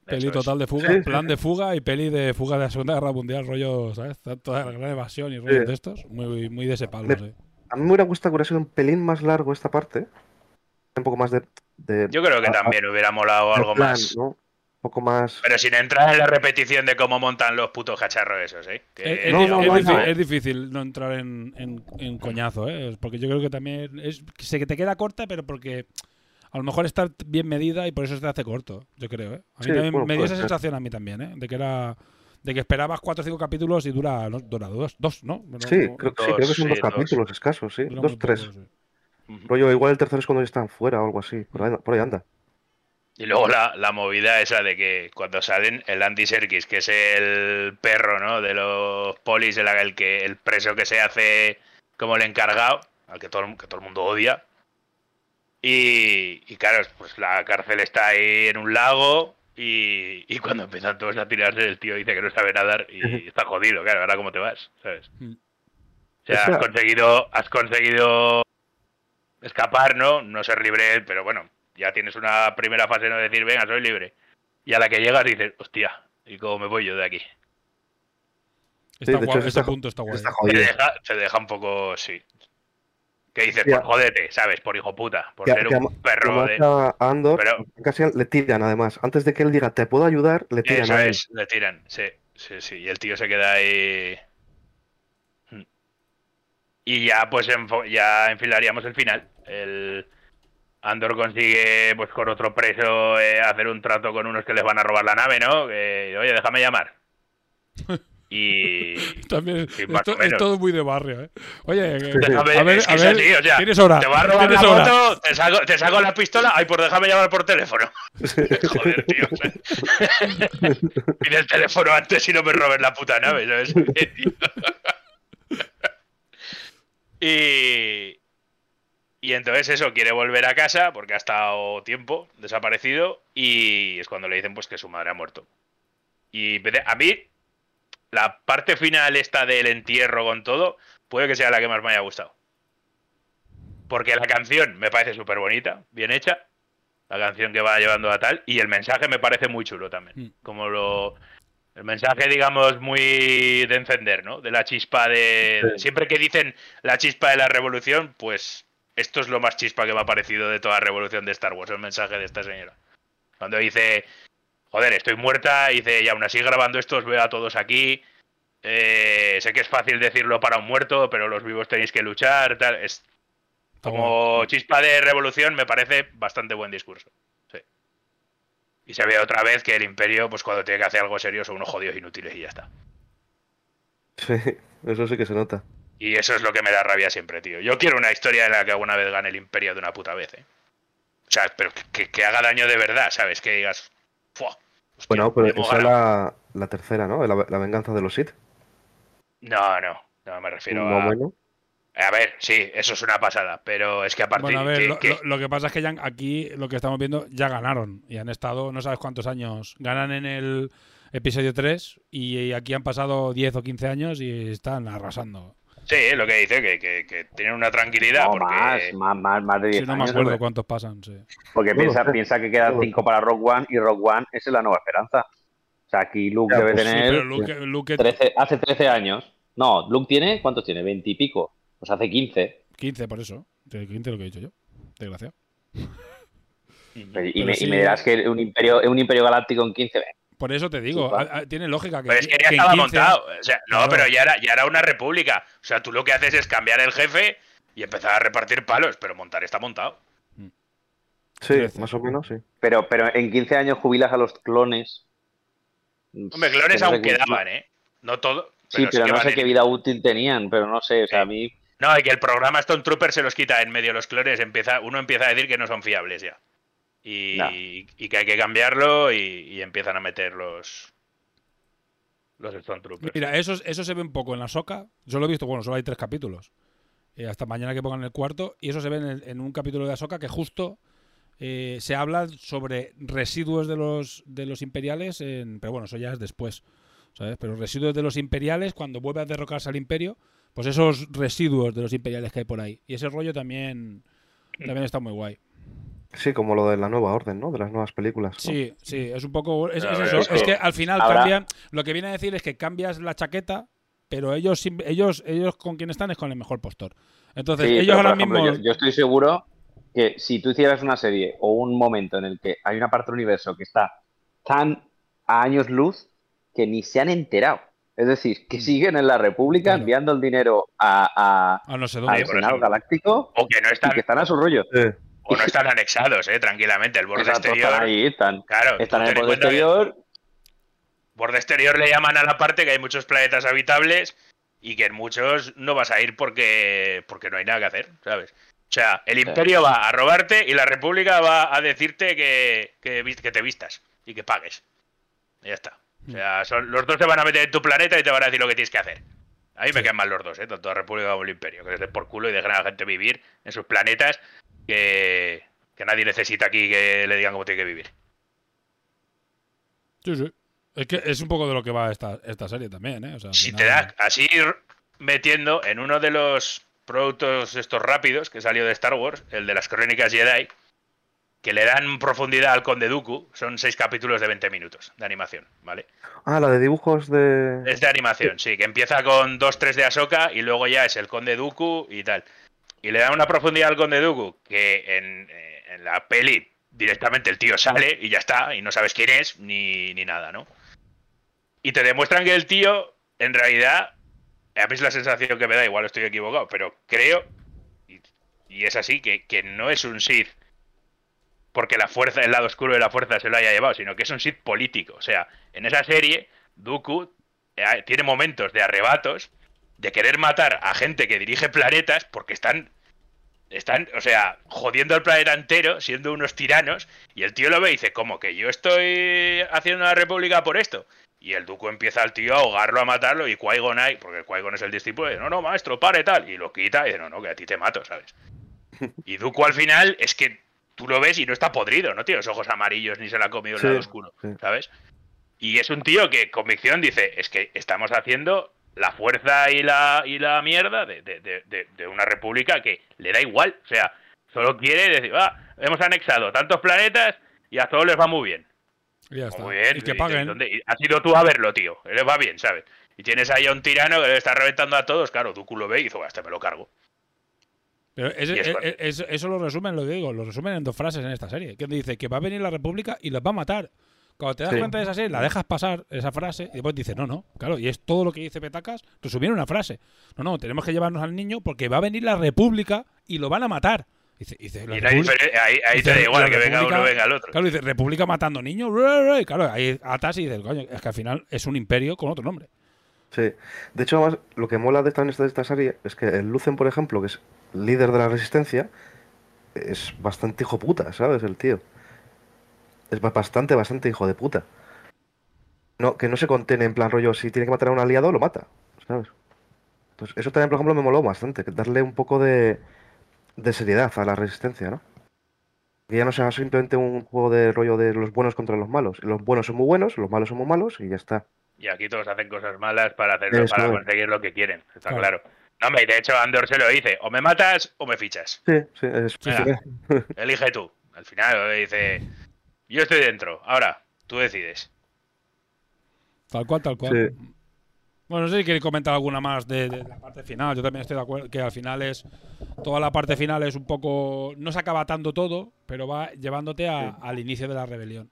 Peli Eso es. total de fuga, Sí, plan sí. de fuga y peli de fuga de la Segunda Guerra Mundial, rollo, ¿sabes? Toda la gran evasión y rollos Sí. de estos. Muy, muy de ese palo, Me- sí. A mí me hubiera gustado que hubiera sido un pelín más largo esta parte. Un poco más de. de- Yo creo que a- también hubiera molado algo plan, más. ¿no? Un poco más. Pero sin entrar en la repetición de cómo montan los putos cacharros esos, ¿eh? Que- Es, es No, di- no, es no, difí- no. es difícil no entrar en, en- en coñazo, ¿eh? Porque yo creo que también es sé que te queda corta, pero porque a lo mejor está bien medida y por eso se te hace corto, yo creo, ¿eh? A mí Sí, también bueno, me dio esa ser. sensación a mí también, ¿eh? De que era de que esperabas cuatro o cinco capítulos y dura, no, dura dos, dos, ¿no? Sí, no- creo, sí, dos, creo que son sí, dos dos. capítulos escasos, sí. dura Dos, tres. poco, Rollo, igual el tercero es cuando ya están fuera o algo así. Por ahí, por ahí anda. Y luego la, la movida esa de que cuando salen el Andy Serkis, que es el perro, ¿no? De los polis, el, el que el preso que se hace como el encargado, al que todo, el- que todo el mundo odia. Y, y claro, pues la cárcel está ahí en un lago y, y cuando empiezan todos a tirarse, el tío dice que no sabe nadar y está jodido, claro, ahora cómo te vas, ¿sabes? Mm. O sea, O sea- has conseguido, has conseguido escapar, ¿no? No ser libre, pero bueno, ya tienes una primera fase no decir, venga, soy libre. Y a la que llegas dices, hostia, ¿y cómo me voy yo de aquí? Está de guay, ese está- punto está guay. Está jodido. deja, un poco, sí. Que dices, Ya. por jodete, ¿sabes? Por hijo puta, por Que- ser que un ama- perro de... a Andor, Pero- casi le tiran además. Antes de que él diga, te puedo ayudar, le tiran Eso a él. es, le tiran, sí, sí, sí. Y el tío se queda ahí. Mm. Y ya, pues, ya enfilaríamos el final. El Andor consigue, pues, con otro preso, eh, hacer un trato con unos que les van a robar la nave, ¿no? Oye, déjame llamar. Y. También Sí, más esto- o menos. es todo muy de barrio, ¿eh? Oye, que- Déjame, a ver, es que a es ver, así, o sea, tienes hora, te va a robar la hora. moto, te saco, te saco la pistola, ay, pues déjame llamar por teléfono. Joder, tío. Pide el teléfono antes y no me robes la puta nave, ¿sabes? y, Y entonces eso, quiere volver a casa porque ha estado tiempo desaparecido y es cuando le dicen pues que su madre ha muerto. Y a mí, la parte final esta del entierro con todo, puede que sea la que más me haya gustado. Porque la canción me parece súper bonita, bien hecha, la canción que va llevando a tal, y el mensaje me parece muy chulo también. Mm. Como lo... El mensaje, digamos, muy de encender, ¿no? De la chispa de... Siempre que dicen la chispa de la revolución, pues esto es lo más chispa que me ha parecido de toda la revolución de Star Wars, el mensaje de esta señora. Cuando dice, joder, estoy muerta, dice, y aún así grabando esto os veo a todos aquí. Eh, sé que es fácil decirlo para un muerto, pero los vivos tenéis que luchar, tal. Es, como chispa de revolución me parece bastante buen discurso. Sí. Y se ve otra vez que el imperio, pues cuando tiene que hacer algo serio, son unos jodidos inútiles y ya está. Sí, eso sí que se nota. Y eso es lo que me da rabia siempre, tío. Yo quiero una historia en la que alguna vez gane el imperio de una puta vez, ¿eh? O sea, pero que, haga daño de verdad, ¿sabes? Que digas... bueno, pero esa es la, la, tercera, ¿no? La, venganza de los Sith. No, no. No me refiero a... Bueno? A ver, sí, eso es una pasada, pero es que aparte. Bueno, a ver, lo, que pasa es que ya aquí lo que estamos viendo ya ganaron y han estado no sabes cuántos años. Ganan en el episodio 3 y aquí han pasado 10 o 15 años y están arrasando. Sí, lo que dice, que, que, tienen una tranquilidad. porque... más, más, más, de 10 sí, no me acuerdo cuántos pasan, sí. Porque piensa, piensa que quedan 5 para Rock One y Rock One es la nueva esperanza. O sea, aquí Luke debe pues tener. hace 13 años. No, Luke tiene. ¿Cuántos tiene? ¿20 y pico? Pues hace 15. 15, por eso. 15 lo que he dicho yo. Desgraciado. Y, me, y, me, dirás que un imperio, un imperio galáctico en 15. Por eso te digo, tiene lógica que. Pero es que ya estaba montado. O sea, no, pero ya era, ya era una república. O sea, tú lo que haces es cambiar el jefe y empezar a repartir palos, pero montar está montado. Sí, más o menos, sí. Pero, pero en 15 años jubilas a los clones. Hombre, clones aún quedaban, ¿eh? No todo. sí, pero no sé qué vida útil tenían, pero no sé, o sea, a mí. No, y que el programa Stone Trooper se los quita en medio los clones, empieza, uno empieza a decir que no son fiables ya. Y, que hay que cambiarlo y, empiezan a meter los, los Stormtroopers. Mira, eso, eso se ve un poco en la soca. Yo lo he visto, bueno, solo hay tres capítulos. Eh, hasta mañana que pongan el cuarto. Y eso se ve en, un capítulo de Ahsoka que justo eh, se habla sobre residuos de los, de los imperiales. En, pero bueno, eso ya es después. ¿sabes? Pero residuos de los imperiales, cuando vuelve a derrocarse al imperio, pues esos residuos de los imperiales que hay por ahí. Y ese rollo también, también está muy guay. Sí, como lo de la nueva orden, ¿no? De las nuevas películas. Sí, sí, es un poco. Es, eso. Es que, al final cambian. Lo que viene a decir es que cambias la chaqueta, pero ellos, ellos, ellos con quien están es con el mejor postor. Entonces, ellos ahora mismo. Yo, estoy seguro que si tú hicieras una serie o un momento en el que hay una parte del universo que está tan a años luz que ni se han enterado. Es decir, que mm. siguen en la República enviando el dinero a, a, no sé dónde, al Senado Galáctico o que no están, y que están a su rollo. O no están anexados, eh, tranquilamente. El borde exterior. Están ahí, están. Claro, están en el borde exterior. Borde exterior le llaman a la parte que hay muchos planetas habitables y que en muchos no vas a ir porque, porque no hay nada que hacer, ¿sabes? O sea, el imperio va a robarte y la república va a decirte que, que, te vistas y que pagues. Y ya está. O sea, son, los dos se van a meter en tu planeta y te van a decir lo que tienes que hacer. A mí me quedan mal los dos, ¿eh? tanto la República como el Imperio, que es por culo y dejen a la gente vivir en sus planetas que, nadie necesita aquí que le digan cómo tiene que vivir. Sí, sí. Es que es un poco de lo que va esta, esta serie también, ¿eh? si te das así metiendo en uno de los productos estos rápidos que salió de Star Wars, el de las crónicas Jedi, que le dan profundidad al Conde Dooku, son seis capítulos de 20 minutos de animación, ¿vale? Ah, la de dibujos de... Es de animación, sí, que empieza con dos, tres de Ahsoka y luego ya es el Conde Dooku y tal y le da una profundidad al Conde Dooku que eh, en, la peli directamente el tío sale y ya está, y no sabes quién es ni, nada, ¿no? Y te demuestran que el tío, en realidad, a mí es la sensación que me da, igual estoy equivocado, pero creo, y, es así, que, que, no es un Sith porque la fuerza, el lado oscuro de la fuerza se lo haya llevado, sino que es un Sith político. O sea, en esa serie, Dooku eh, tiene momentos de arrebatos de querer matar a gente que dirige planetas porque están están, o sea, jodiendo el planeta entero, siendo unos tiranos, y el tío lo ve y dice, ¿cómo que yo estoy haciendo una república por esto? Y el duco empieza al tío a ahogarlo, a matarlo, y Qui-Gon es el discípulo, dice, no, no, maestro, pare tal, y lo quita, y dice, no, no, que a ti te mato, ¿sabes? Y Dooku al final es que tú lo ves y no está podrido, no tiene los ojos amarillos ni se la ha comido el Sí, lado oscuro, ¿sabes? Y es un tío que convicción dice, es que estamos haciendo la fuerza y la, y la mierda de, de- de- de- de una república que le da igual. O sea, solo quiere decir, ah, hemos anexado tantos planetas y a todos les va muy bien. Y ya está. Muy bien. Y que ¿y paguen. has ido tú a verlo, tío. Les va bien, ¿sabes? Y tienes ahí a un tirano que le está reventando a todos. Claro, Dooku lo ve y dice, "Buah, este me lo cargo. Pero es e- cuando- e- eso, eso lo resumen, lo que digo, lo resumen en dos frases en esta serie. Que dice que va a venir la República y los va a matar. Cuando te das Sí. cuenta de esa serie, la dejas pasar esa frase y después dices, no, no, claro, y es todo lo que dice Petacas, resumir una frase. No, no, tenemos que llevarnos al niño porque va a venir la República y lo van a matar. Dice, dice, la Y ahí, ahí dice, te da igual que venga uno o venga el otro. Claro, dice, República matando niños, y claro, ahí atas y dices, coño, es que al final es un imperio con otro nombre. Sí. De hecho, además, lo que mola de esta, de esta serie es que el Lucen, por ejemplo, que es líder de la resistencia, es bastante hijo puta, ¿sabes? El tío. Es ba- bastante, bastante hijo de puta. No, que no se contiene en plan rollo, si tiene que matar a un aliado, lo mata, ¿sabes? Pues eso también, por ejemplo, me moló bastante, que darle un poco de, de seriedad a la resistencia, ¿no? Que ya no sea simplemente un juego de rollo de los buenos contra los malos. Los buenos son muy buenos, los malos son muy malos y ya está. Y aquí todos hacen cosas malas para hacerlo, para conseguir lo que quieren. Está Claro. claro. No, hombre, y de hecho Andor se lo dice, o me matas o me fichas. Sí, sí, es elige tú. Al final le dice, yo estoy dentro, ahora, tú decides. Tal cual, tal cual. Sí. Bueno, no sé si queréis comentar alguna más de, de la parte final. Yo también estoy de acuerdo que al final es. Toda la parte final es un poco. No se acaba atando todo, pero va llevándote a- al inicio de la rebelión.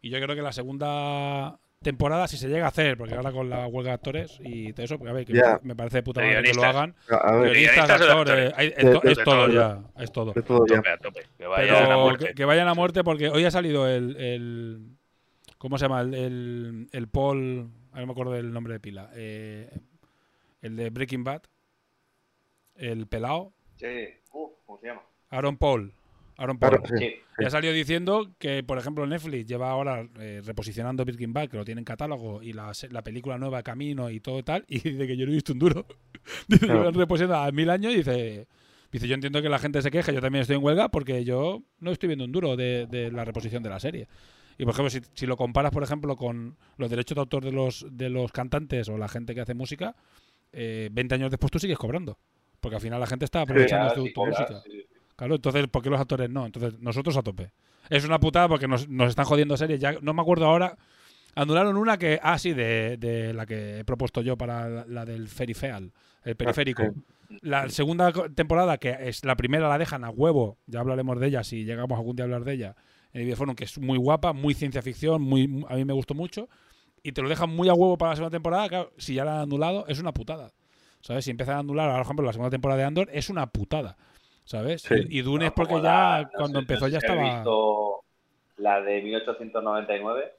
Y yo creo que la segunda temporada, si se llega a hacer, porque ahora con la huelga de actores y todo eso, porque a ver, que Ya. me parece de puta madre que lo hagan. A- a ver. Guionistas, actores, actores. hay- es, De- to- de es todo todo, ya. Es todo. Todo ya. Tope a tope, que vayan a Pero muerte. que, que vayan a muerte porque hoy ha salido el. el- ¿Cómo se llama? El, el, el Paul. A ver, no me acuerdo del nombre de pila. eh, el de Breaking Bad. El pelao. Sí. Uh, ¿Cómo se llama? Aaron Paul. Aaron Paul. Claro, sí. Sí. Ya salió diciendo que, por ejemplo, Netflix lleva ahora eh, reposicionando Breaking Bad, que lo tiene en catálogo, y la, la película nueva Camino y todo tal, y dice que yo no he visto un duro. dice, Claro. llevan reposicionando a mil años y dice, dice, yo entiendo que la gente se queje, yo también estoy en huelga porque yo no estoy viendo un duro de, de la reposición de la serie. Y, por ejemplo, si, si lo comparas, por ejemplo, con los derechos de autor de los, de los cantantes o la gente que hace música, eh, 20 años después tú sigues cobrando. Porque al final la gente está aprovechando tu, sí, tu cobras, música. Claro, entonces, ¿por qué los actores no? Entonces, nosotros a tope. Es una putada porque nos, nos están jodiendo series. Ya no me acuerdo ahora. Anularon una que, ah, sí, de, de la que he propuesto yo para la, la del Ferifeal, el periférico. La segunda temporada, que es la primera, la dejan a huevo. Ya hablaremos de ella si llegamos algún día a hablar de ella. En el Videoforum, que es muy guapa, muy ciencia ficción, muy, a mí me gustó mucho. Y te lo dejan muy a huevo para la segunda temporada. Claro, si ya la han anulado, es una putada. ¿Sabes? Si empiezan a anular, ahora, por ejemplo, la segunda temporada de Andor, es una putada. ¿Sabes? Sí. Y, y Dune es porque ya la- no cuando sé- empezó ya estaba. visto la de 1899,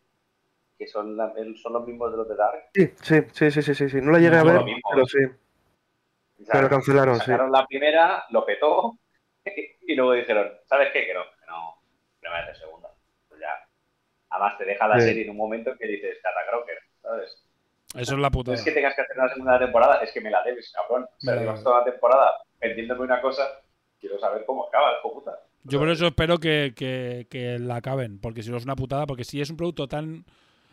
que son, la- son los mismos de los de Dark. Sí, sí, sí, sí, sí, sí, sí. No la llegué a ver, mismo. pero sí. O sea, Pero cancelaron, sí. sacaron la primera, lo petó, y luego dijeron, ¿sabes qué? Que no, que no, no me segunda. Pues ya. Además te deja la Sí. serie en un momento que dices, Crocker, ¿sabes? Eso es la No putada. es que tengas que hacer una segunda temporada, es que me la debes, cabrón. O sea, Me la llevas debes. toda la temporada vendiéndome una cosa, quiero saber cómo acaba, hijo puta. Yo por eso espero que, que- que la acaben, porque si no es una putada, porque si es un producto tan...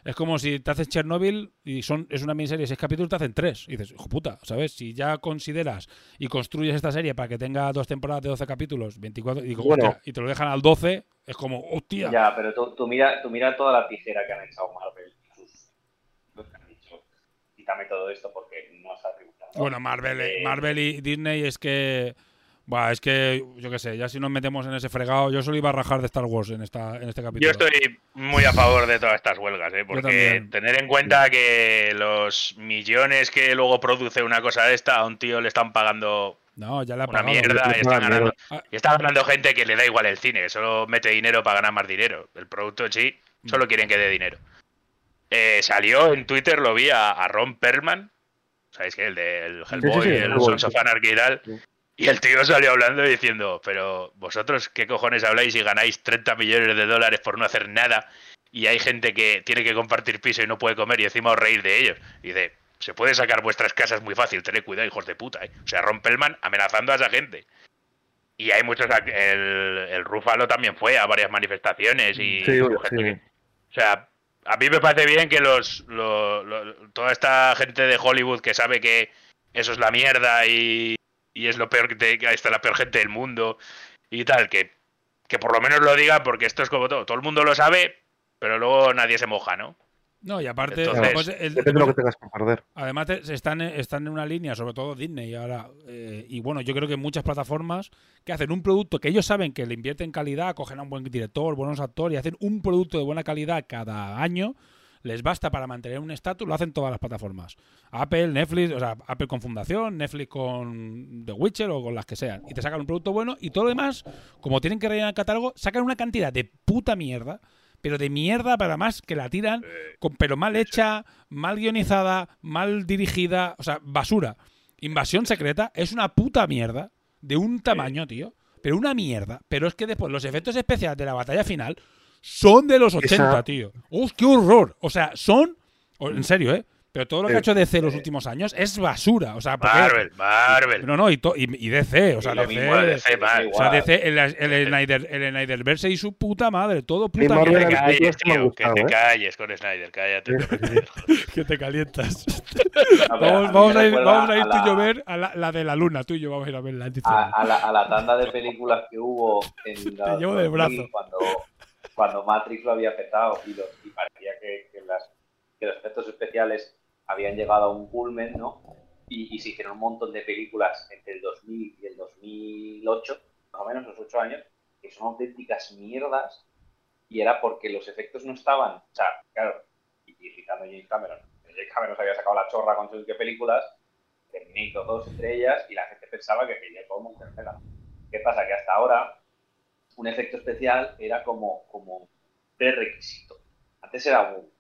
Es como si te haces Chernobyl y son es una miniserie de seis capítulos, te hacen tres. Y dices, hijo puta, ¿sabes? Si ya consideras y construyes esta serie para que tenga dos temporadas de 12 capítulos, 24, y, digo, Bueno. hostia, y te lo dejan al 12, es como, hostia. Ya, pero tú, tú mira, tú mira toda la tijera que han echado Marvel y sus... lo que han dicho. Quítame todo esto porque no se ha tributado. Bueno, Marvel, Eh, Marvel y Disney es que... Buah, es que, yo qué sé, ya si nos metemos en ese fregado, yo solo iba a rajar de Star Wars en, esta, en este capítulo. Yo estoy muy a favor de todas estas huelgas, ¿eh? porque tener en cuenta que los millones que luego produce una cosa de esta, a un tío le están pagando No, ya le ha una mierda y está, ganando, y está ganando gente que le da igual el cine, que solo mete dinero para ganar más dinero. El producto en sí, Mm. solo quieren que dé dinero. Eh, salió en Twitter, lo vi a, a Ron Perlman, ¿sabéis qué? El del sí, Hellboy, sí, el Hellboy, Sons of. Anarchy y tal. Y el tío salió hablando y diciendo, pero vosotros qué cojones habláis y ganáis 30 millones de dólares por no hacer nada y hay gente que tiene que compartir piso y no puede comer y encima os reír de ellos. Y dice, se puede sacar vuestras casas muy fácil, tened cuidado, hijos de puta. ¿eh? O sea, Ron Perlman amenazando a esa gente. Y hay muchos. El, el Rúfalo también fue a varias manifestaciones y. Sí, sí. que- o sea, a mí me parece bien que los, lo- lo- toda esta gente de Hollywood que sabe que eso es la mierda y, y es lo peor que, te, está la peor gente del mundo y tal, que, que por lo menos lo diga porque esto es como todo. Todo el mundo lo sabe, pero luego nadie se moja, ¿no? No, y aparte, Entonces- el- Depende de lo que tengas que perder. Además, están, están en una línea, sobre todo Disney ahora. eh, y bueno, yo creo que muchas plataformas que hacen un producto que ellos saben que le invierten calidad, cogen a un buen director, buenos actores y hacen un producto de buena calidad cada año, les basta para mantener un estatus, lo hacen todas las plataformas. Apple, Netflix, o sea, Apple con Fundación, Netflix con The Witcher o con las que sean. Y te sacan un producto bueno y todo lo demás, como tienen que rellenar el catálogo, sacan una cantidad de puta mierda. Pero de mierda, para más que la tiran, con, pero mal hecha, mal guionizada, mal dirigida, o sea, basura. Invasión secreta es una puta mierda de un tamaño, tío. Pero una mierda. Pero es que después los efectos especiales de la batalla final son de los 80, Esa- tío. ¡Oh, qué horror! O sea, son. En serio, ¿eh? Pero todo lo que ha Eh, hecho DC los últimos años es basura. O sea, porque- Marvel, Marvel. No, no, y, to- y, y DC. O sea, DC. DC, o sea. DC, el, el, Snyder, el Snyderverse y su puta madre. Todo puta Marvel Que te calles, ha tío, que gustado, te ¿eh? calles con Snyder, cállate. Que te calientas. A ver, vamos, a vamos a ir, vamos a ir a tú y yo ver a la, la de la luna. Tú y yo vamos a ir a verla. a, la, a la tanda de películas que hubo en la llevo del 2000, brazo. cuando, cuando Matrix lo había petado y, y parecía que, que las- que los efectos especiales habían llegado a un culmen, ¿no? Y, y se hicieron un montón de películas entre el 2000 y el 2008, más o menos los ocho años, que son auténticas mierdas y era porque los efectos no estaban, o sea, claro, y, citando James Cameron, James Cameron se había sacado la chorra con sus qué películas, Terminator 2 entre ellas, y la gente pensaba que quería todo Monterrey. ¿Qué pasa? Que hasta ahora un efecto especial era como, como prerequisito. Antes era un,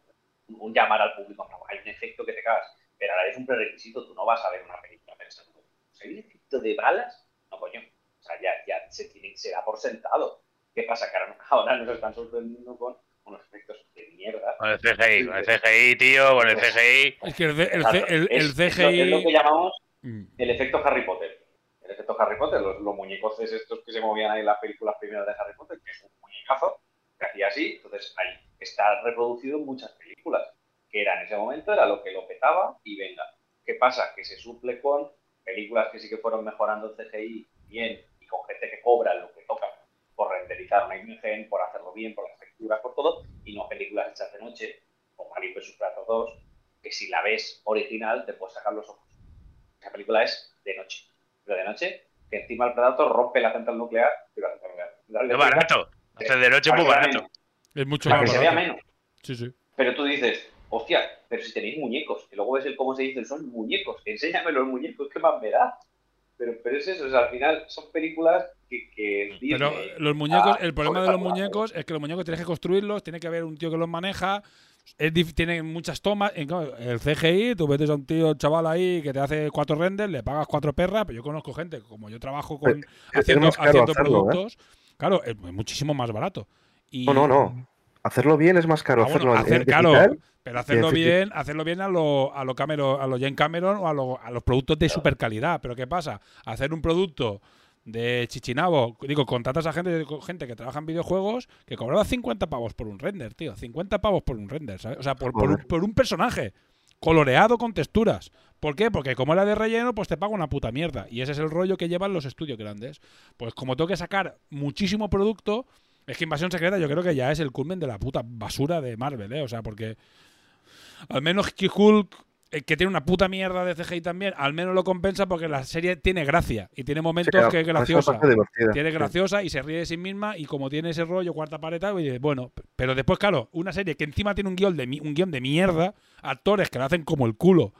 un llamar al público, no, hay un efecto que te cagas, pero ahora es un prerequisito, tú no vas a ver una película pensando, ¿hay un efecto de balas? No, coño, o sea, ya, ya se, tiene, se da por sentado. ¿Qué pasa? Que ahora, ahora nos están sorprendiendo con unos efectos de mierda. Con el CGI, con el CGI, tío, con el CGI. Es que el, el, el- el Es- es lo- CGI. es lo que llamamos Mm. el efecto Harry Potter. Efecto Harry Potter, los, los muñecos estos que se movían ahí en las películas primeras de Harry Potter, que es un muñecazo que hacía así, entonces ahí está reproducido en muchas películas, que era en ese momento, era lo que lo petaba y venga. ¿Qué pasa? Que se suple con películas que sí que fueron mejorando el CGI bien y con gente que cobra lo que toca por renderizar una imagen, por hacerlo bien, por las texturas, por todo, y no películas hechas de noche, como Alien vs. Predator 2, que si la ves original te puedes sacar los ojos. Esa película es de noche. Pero de noche, que encima el Predator rompe la central nuclear. digo, la central nuclear, Es barato. Hacer de noche es muy que barato. Es mucho para más que se vea barato. menos. Sí, sí. Pero tú dices, hostia, pero si tenéis muñecos, y luego ves el cómo se dicen, son muñecos, enséñame los muñecos, ¿qué más me da? Pero, pero es eso, o sea, al final son películas que, que Pero los muñecos, el problema de los muñecos es que los muñecos tienes que construirlos, tiene que haber un tío que los maneja, es tiene muchas tomas. El CGI, tú metes a un tío, chaval ahí que te hace cuatro renders, le pagas cuatro perras, pero yo conozco gente, como yo trabajo con haciendo, haciendo hacerlo, ¿eh? productos, claro, es muchísimo más barato. Y, No, no, no. Hacerlo bien es más caro. Ah, hacerlo hacer, claro, pero hacerlo bien, hacerlo bien a lo, a lo Cameron, a lo Jane Cameron o a, lo- a los productos de super calidad. Pero ¿qué pasa? Hacer un producto de Chichinabo, digo, contratas a gente, gente que trabaja en videojuegos que cobraba 50 pavos por un render, tío. 50 pavos por un render, ¿sabes? O sea, por, por un, Joder. por un personaje coloreado con texturas. ¿Por qué? Porque como era de relleno, pues te paga una puta mierda. Y ese es el rollo que llevan los estudios grandes. Pues como tengo que sacar muchísimo producto, es que Invasión Secreta yo creo que ya es el culmen de la puta basura de Marvel, ¿eh? O sea, porque al menos Hulk, que tiene una puta mierda de CGI también, al menos lo compensa porque la serie tiene gracia y tiene momentos claro, que es graciosa. Tiene sí. graciosa y se ríe de sí misma y como tiene ese rollo cuarta pared, tal, oye, bueno, pero después, claro, una serie que encima tiene un guion de, un guion de mierda, actores que lo hacen como el culo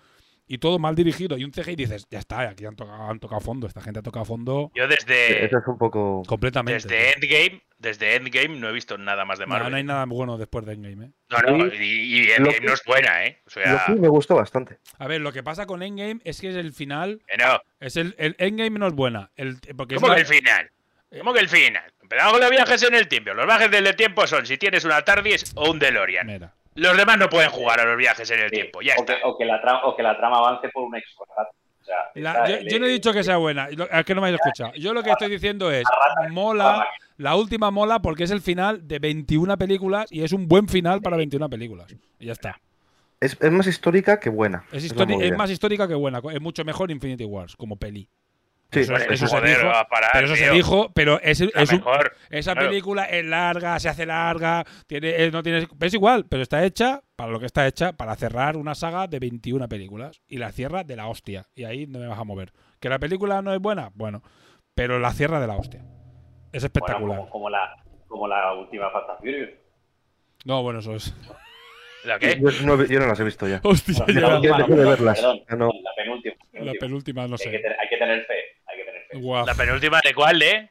y todo mal dirigido y un CGI dices, ya está, aquí han tocado, han tocado fondo, esta gente ha tocado fondo Yo desde, Eso es un poco. completamente. desde Endgame, desde Endgame no he visto nada más de No, Marvel. no hay nada bueno después de Endgame, ¿eh? No, no, y, y Endgame Loki- no es buena, ¿eh? O sea, Loki me gustó bastante. A ver, lo que pasa con Endgame es que es el final, que no. es el, el Endgame no es buena, el, porque es ¿Cómo la- que el final? ¿Cómo que el final? Empezamos con los viajes en el tiempo. Los viajes del tiempo son si tienes una TARDIS o un DeLorean. Mira. Los demás no pueden jugar a los viajes en el Sí, tiempo, ya o, está. que, o, que la trama, o que la trama avance por un extra. O sea, La- está yo, no he dicho que sea buena, es que no me habéis escuchado. Yo lo que estoy diciendo es, mola, la última mola porque es el final de 21 películas y es un buen final para 21 películas. Y ya está. Es, es más histórica que buena. Es, más histórica que buena, es mucho mejor Infinity Wars como peli. Sí, eso, pues, eso se dijo, parar, pero eso se dijo, pero es, es un- mejor, esa claro. película es larga, se hace larga, tiene, eh, no tienes, es igual, pero está hecha para lo que está hecha, para cerrar una saga de 21 películas y la cierra de la hostia y ahí no me vas a mover. Que la película no es buena, bueno, pero la cierra de la hostia. Es Bueno, espectacular. como, como la, como la última Fast and Furious. No, bueno, eso es. ¿La qué? Yo, no, yo no las he visto ya. Hostia, La ya. última, no, verlas. perdón, no. la penúltima. La penúltima, no sé. que. Hay que tener fe. ¿La penúltima de cuál, eh?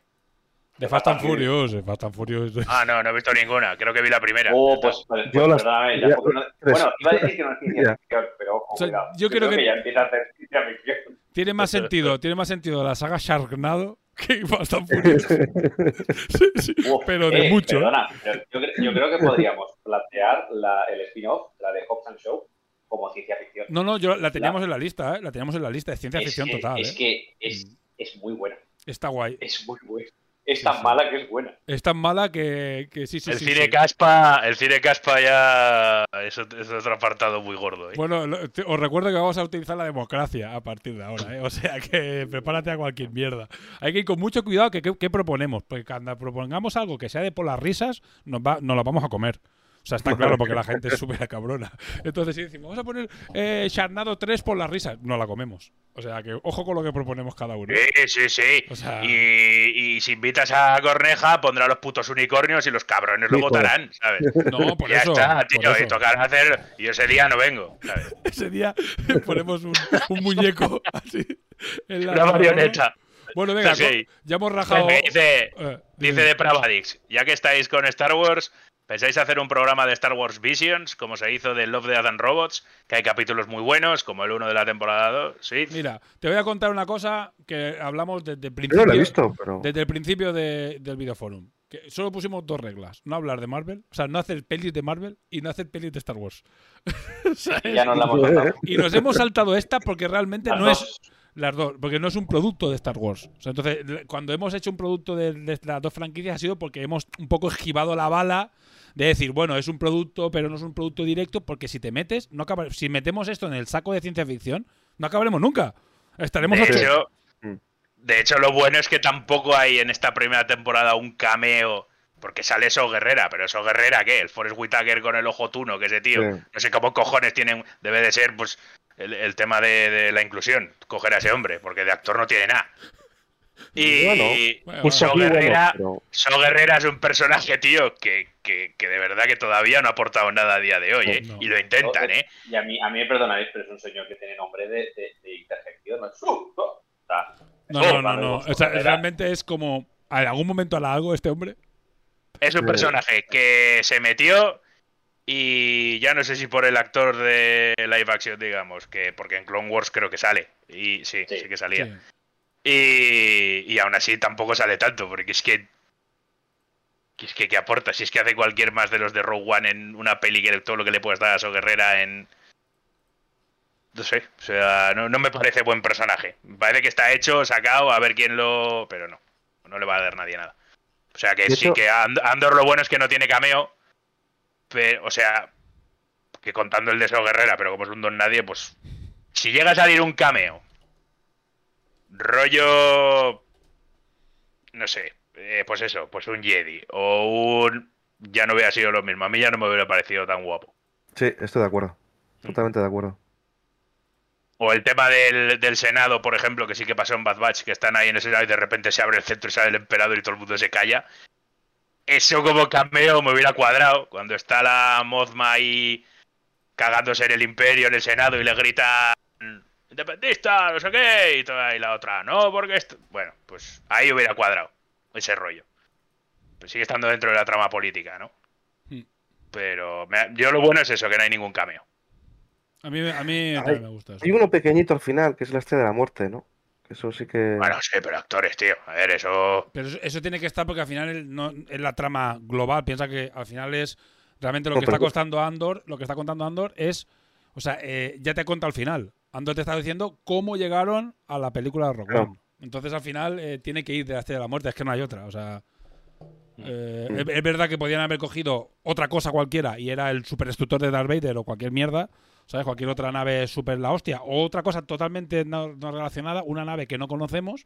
De Fast and Furious, de Fast and Furious. Ah, no, no he visto ninguna. Creo que vi la primera. Oh, pues, pues, Yo ya- porque no- tres. bueno, iba a decir que no es ciencia ficción, pero ojo, O sea, cuidado. yo creo que- ya empieza a hacer ciencia ficción. Tiene más sentido, tiene más sentido la saga Sharknado que Fast and Furious. Sí, sí, Uf, pero de eh, mucho. ¿eh? Perdona, yo, cre- yo creo que podríamos plantear la, el spin-off, la de Hobbs and Show, como ciencia ficción. No, no, yo la teníamos en la lista, ¿eh? La teníamos en la lista de ciencia es ficción que, total, Es ¿eh? que es, es muy buena. Está guay. Es muy buena. Es tan mala que es buena. Es tan mala que, que sí, sí, el sí. cine sí. Caspa, el cine Caspa ya es, es otro apartado muy gordo. ¿eh? Bueno, lo- te- os recuerdo que vamos a utilizar la democracia a partir de ahora, ¿eh? O sea que prepárate a cualquier mierda. Hay que ir con mucho cuidado que qué proponemos, porque cuando propongamos algo que sea de por las risas, nos, va, nos lo vamos a comer. O sea, está claro porque la gente es súper cabrona. Entonces, si decimos, vamos a poner eh, Sharknado 3 por las risas, no la comemos. O sea, que ojo con lo que proponemos cada uno. Sí, sí, sí. O sea- y, y si invitas a Corneja, pondrá los putos unicornios y los cabrones lo Sí, votarán, ¿sabes? No, por ya eso, está, tío. por eso. Y tocará hacer. Y ese día no vengo, ¿sabes? Ese día ponemos un, un muñeco así. en la- Una marioneta. Bueno, venga, Sí. ya hemos rajado. Me dice, Eh, dice de Pravadix, ya que estáis con Star Wars, ¿pensáis hacer un programa de Star Wars Visions, como se hizo de Love, Death and Robots? Que hay capítulos muy buenos, como el uno de la temporada 2, ¿sí? Mira, te voy a contar una cosa que hablamos desde el principio. no la he visto, pero. Desde el principio de- del videoforum. Que solo pusimos dos reglas. No hablar de Marvel. O sea, no hacer pelis de Marvel y no hacer pelis de Star Wars. Ya nos la hemos saltado. Y nos hemos saltado esta porque realmente Las no dos. es. Las dos, porque no es un producto de Star Wars. O sea, entonces, cuando hemos hecho un producto de, de las dos franquicias ha sido porque hemos un poco esquivado la bala de decir, bueno, es un producto, pero no es un producto directo, porque si te metes, no acaba- si metemos esto en el saco de ciencia ficción, no acabaremos nunca. Estaremos De hecho, de hecho, lo bueno es que tampoco hay en esta primera temporada un cameo. Porque sale eso Guerrera, pero eso Guerrera, ¿qué? El Forrest Whitaker con el ojo tuno, que ese tío. Sí. No sé cómo cojones tienen. Debe de ser, pues, el, el tema de, de la inclusión. Coger a ese hombre, porque de actor no tiene nada. Y Bueno, Guerrera, pero- Guerrera es un personaje, tío, que, que, que de verdad que todavía no ha aportado nada a día de hoy, ¿eh? No. Y lo intentan, ¿eh? Y a mí, a mí me perdonaréis, pero es un señor que tiene nombre de, de, de interjección. ¿no? ¡Su! O sea, No, eso, no, no, O sea, realmente es como. ¿En algún momento hará algo este hombre? Es un Sí. personaje que se metió y ya no sé si por el actor de live action, digamos, que porque en Clone Wars creo que sale. Y sí, sí, Sí. que salía. Sí. Y, y aún así tampoco sale tanto, porque es que. es que, ¿qué aporta? Si es que hace cualquier más de los de Rogue One en una peli que todo lo que le puedes dar a So Guerrera en. No sé, o sea, no, no me parece buen personaje. Me parece que está hecho, sacado, a ver quién lo. Pero no, no le va a dar nadie nada. O sea que sí, hecho- que And- Andor lo bueno es que no tiene cameo. Pero, o sea, que contando el de So Guerrera, pero como es un don nadie, pues. Si llega a salir un cameo rollo no sé eh, pues eso pues un Jedi o un ya no hubiera sido lo mismo a mí ya no me hubiera parecido tan guapo Sí, estoy de acuerdo. Totalmente de acuerdo. o el tema del, del Senado por ejemplo que sí que pasó en Bad Batch que están ahí en el Senado y de repente se abre el centro y sale el emperador y todo el mundo se calla eso como cameo me hubiera cuadrado cuando está la Mothma ahí cagándose en el imperio en el Senado y le grita independista, no sé qué, y, toda, y la otra, no, porque esto... Bueno, pues ahí hubiera cuadrado ese rollo. Pues sigue estando dentro de la trama política, ¿no? Hmm. Pero me- yo lo bueno es eso, que no hay ningún cameo. A mí, a mí Hay- me gusta eso. Hay uno pequeñito al final, que es la estrella de la muerte, ¿no? Eso sí que. Bueno, sí, pero actores, tío. A ver, eso... Pero eso, eso tiene que estar porque al final el- no, es la trama global. Piensa que al final es realmente lo No, que está costando Andor, lo que está contando Andor es, o sea, eh, ya te contado al final. Andor te está diciendo cómo llegaron a la película de Rock Claro. One. Entonces al final eh, tiene que ir de la Estrella de la Muerte, es que no hay otra. O sea, eh, Mm. es, es verdad que podían haber cogido otra cosa cualquiera y era el superdestructor de Darth Vader o cualquier mierda, ¿sabes? Cualquier otra nave super la hostia. O otra cosa totalmente no, no relacionada, una nave que no conocemos.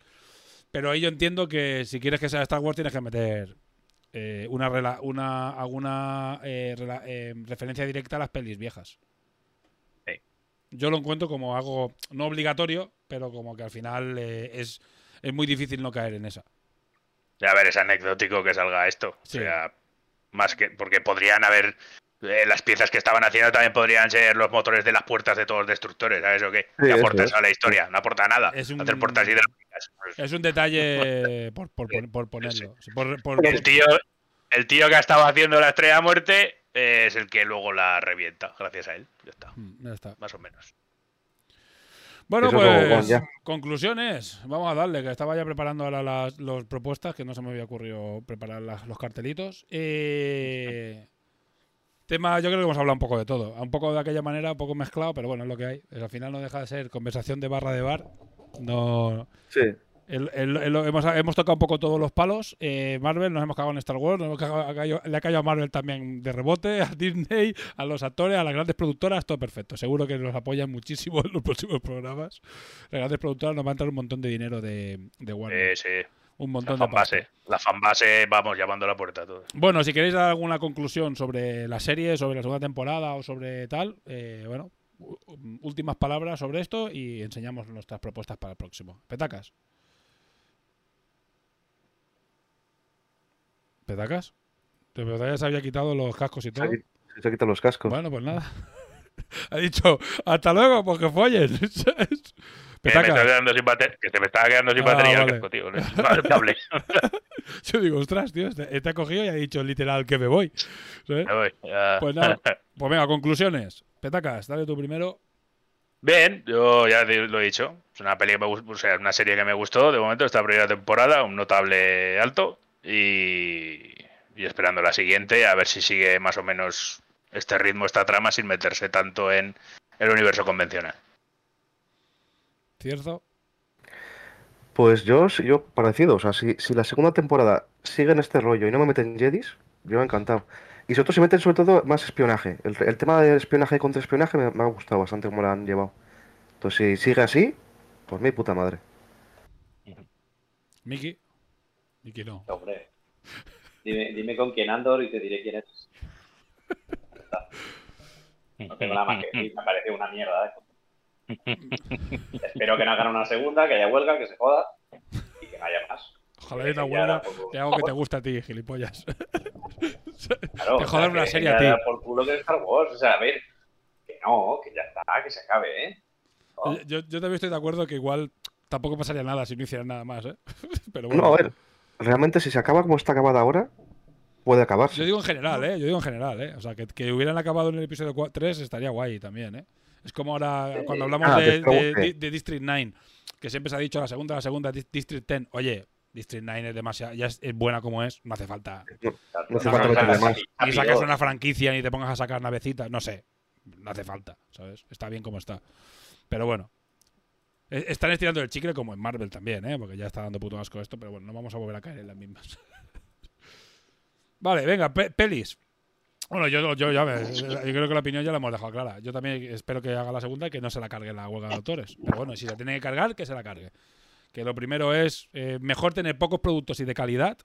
Pero ahí yo entiendo que si quieres que sea Star Wars tienes que meter eh, una, rela- una alguna eh, rela- eh, referencia directa a las pelis viejas. Yo lo encuentro como algo no obligatorio, pero como que al final eh, es, es muy difícil no caer en esa. A ver, es anecdótico que salga esto. Sí. O sea, más que. Porque podrían haber. eh, las piezas que estaban haciendo también podrían ser los motores de las puertas de todos los destructores, ¿sabes o qué? Sí, ¿Qué eso aporta es. eso a la historia? No aporta nada. Es un- Hacer puertas hidráulicas. Pues, Es un detalle por, por, por ponerlo. Por- por- el tío, el tío que ha estado haciendo la estrella de muerte es el que luego la revienta, gracias a él. Ya está. Mm, ya está. Más o menos. Bueno, Eso pues conclusiones. Vamos a darle, que estaba ya preparando ahora las los propuestas, que no se me había ocurrido preparar las- los cartelitos. Eh, tema, yo creo que hemos hablado un poco de todo. Un poco de aquella manera, un poco mezclado, pero bueno, es lo que hay. Al final no deja de ser conversación de barra de bar. No. Sí. El- el- el- hemos, hemos tocado un poco todos los palos. Eh, Marvel, nos hemos cagado en Star Wars, nos hemos cagado- ha le ha caído a Marvel también de rebote, a Disney, a los actores, a las grandes productoras, todo perfecto. Seguro que nos apoyan muchísimo en los próximos programas. Las grandes productoras nos van a entrar un montón de dinero de, de Warner. Eh, sí. un La montón de pasta. fanbase. La fanbase, vamos, llamando a la puerta a todos. Bueno, si queréis dar alguna conclusión sobre la serie, sobre la segunda temporada o sobre tal, eh, bueno, últimas palabras sobre esto y enseñamos nuestras propuestas para el próximo. Petacas. ¿Petacas? Te ya se había quitado los cascos y Se todo. se ha quitado los cascos. Bueno, pues nada. ha dicho, hasta luego, porque follen. Que, me Petacas. que se me estaba quedando sin Ah, batería el vale. casco, tío. No es aceptable. Yo digo, ostras, tío, este, este ha cogido y ha dicho literal que me voy. ¿sabes? Me voy. ya. Pues nada, pues venga, conclusiones. Petacas, dale tú primero. Bien, yo ya te- lo he dicho. Es una peli que me o sea, es una serie que me gustó de momento esta primera temporada, un notable alto y, y esperando la siguiente a ver si sigue más o menos este ritmo, esta trama sin meterse tanto en el universo convencional. ¿Cierto? Pues yo, yo parecido, o sea, si, si la segunda temporada sigue en este rollo y no me meten Jedis, yo encantado. Y sobre todo si meten sobre todo más espionaje. El, el tema de espionaje y contraespionaje me, me ha gustado bastante cómo lo han llevado. Entonces si sigue así, pues mi puta madre. Miki. Miki no. Hombre. Dime, dime con quién Andor y te diré quién está. No tengo nada más que decir, me parece una mierda. ¿eh? Espero que no hagan una segunda, que haya huelga, que se joda y que no haya más. Ojalá haya una huelga de algo que te gusta a ti, gilipollas. Claro, te o jodan sea, una que serie a ti. por culo que es Star Wars. O sea, a ver, que no, que ya está, que se acabe, ¿eh? Yo, yo también estoy de acuerdo que igual tampoco pasaría nada si no hicieran nada más, ¿eh? Pero bueno. No, a ver, realmente si se acaba como está acabada ahora, puede acabarse. Yo digo en general, ¿eh? Yo digo en general, ¿eh? O sea, que, que hubieran acabado en el episodio 3 estaría guay también, ¿eh? Es como ahora cuando hablamos Ah, de, District 9, que siempre se ha dicho la segunda, la segunda, Dis- District 10. Oye, District 9 es demasiado, ya es, es buena como es, no hace falta. No hace falta meterle más. Ni sacas una franquicia ni te pongas a sacar navecitas, no sé. No hace falta, ¿sabes? Está bien como está. Pero bueno. E- Están estirando el chicle como en Marvel también, ¿eh? Porque ya está dando puto asco esto, pero bueno, no vamos a volver a caer en las mismas. vale, venga, pe- pelis. Bueno, yo, yo, yo creo que la opinión ya la hemos dejado clara. Yo también espero que haga la segunda y que no se la cargue la huelga de autores. Pero bueno, si la tiene que cargar, que se la cargue. Que lo primero es eh, mejor tener pocos productos y de calidad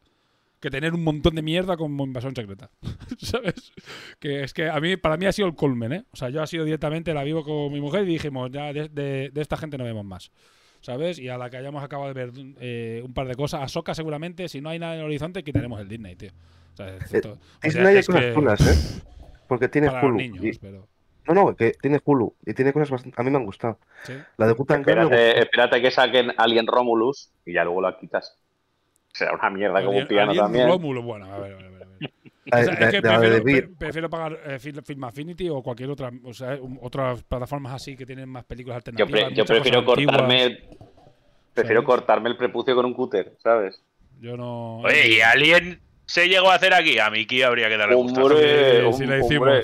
que tener un montón de mierda como invasión secreta. ¿Sabes? Que es que a mí, para mí ha sido el colmen, ¿eh? O sea, yo ha sido directamente, la vivo con mi mujer y dijimos, ya de, de- de esta gente no vemos más. ¿Sabes? Y a la que hayamos acabado de ver eh, un par de cosas, a Soca seguramente, si no hay nada en el horizonte, quitaremos el Disney, tío. O sea, es Eh, to- o sea, Disney hay es cosas que- chulas, ¿eh? Porque tiene Hulu. niños, y- pero... No, no, que tiene Hulu. Y tiene cosas bastante... A mí me han gustado. Sí. La de Gutan Clan me Espérate, espérate que saquen Alien Romulus y ya luego la quitas. Será una mierda como un Alien- piano Alien también. Rómulo, bueno, a ver, a ver, a O sea, es que prefiero, Beer. pre- prefiero pagar eh, Film, Film Affinity o cualquier otra, o sea, otras plataformas así que tienen más películas Yo, alternativas. pre- yo prefiero antiguas. cortarme el, prefiero ¿Sabes? cortarme el prepucio con un cúter, ¿sabes? Yo no. Oye, ¿y Alien se llegó a hacer aquí? A Miki habría que darle gusto. Hombre, Sí, sí la hombre.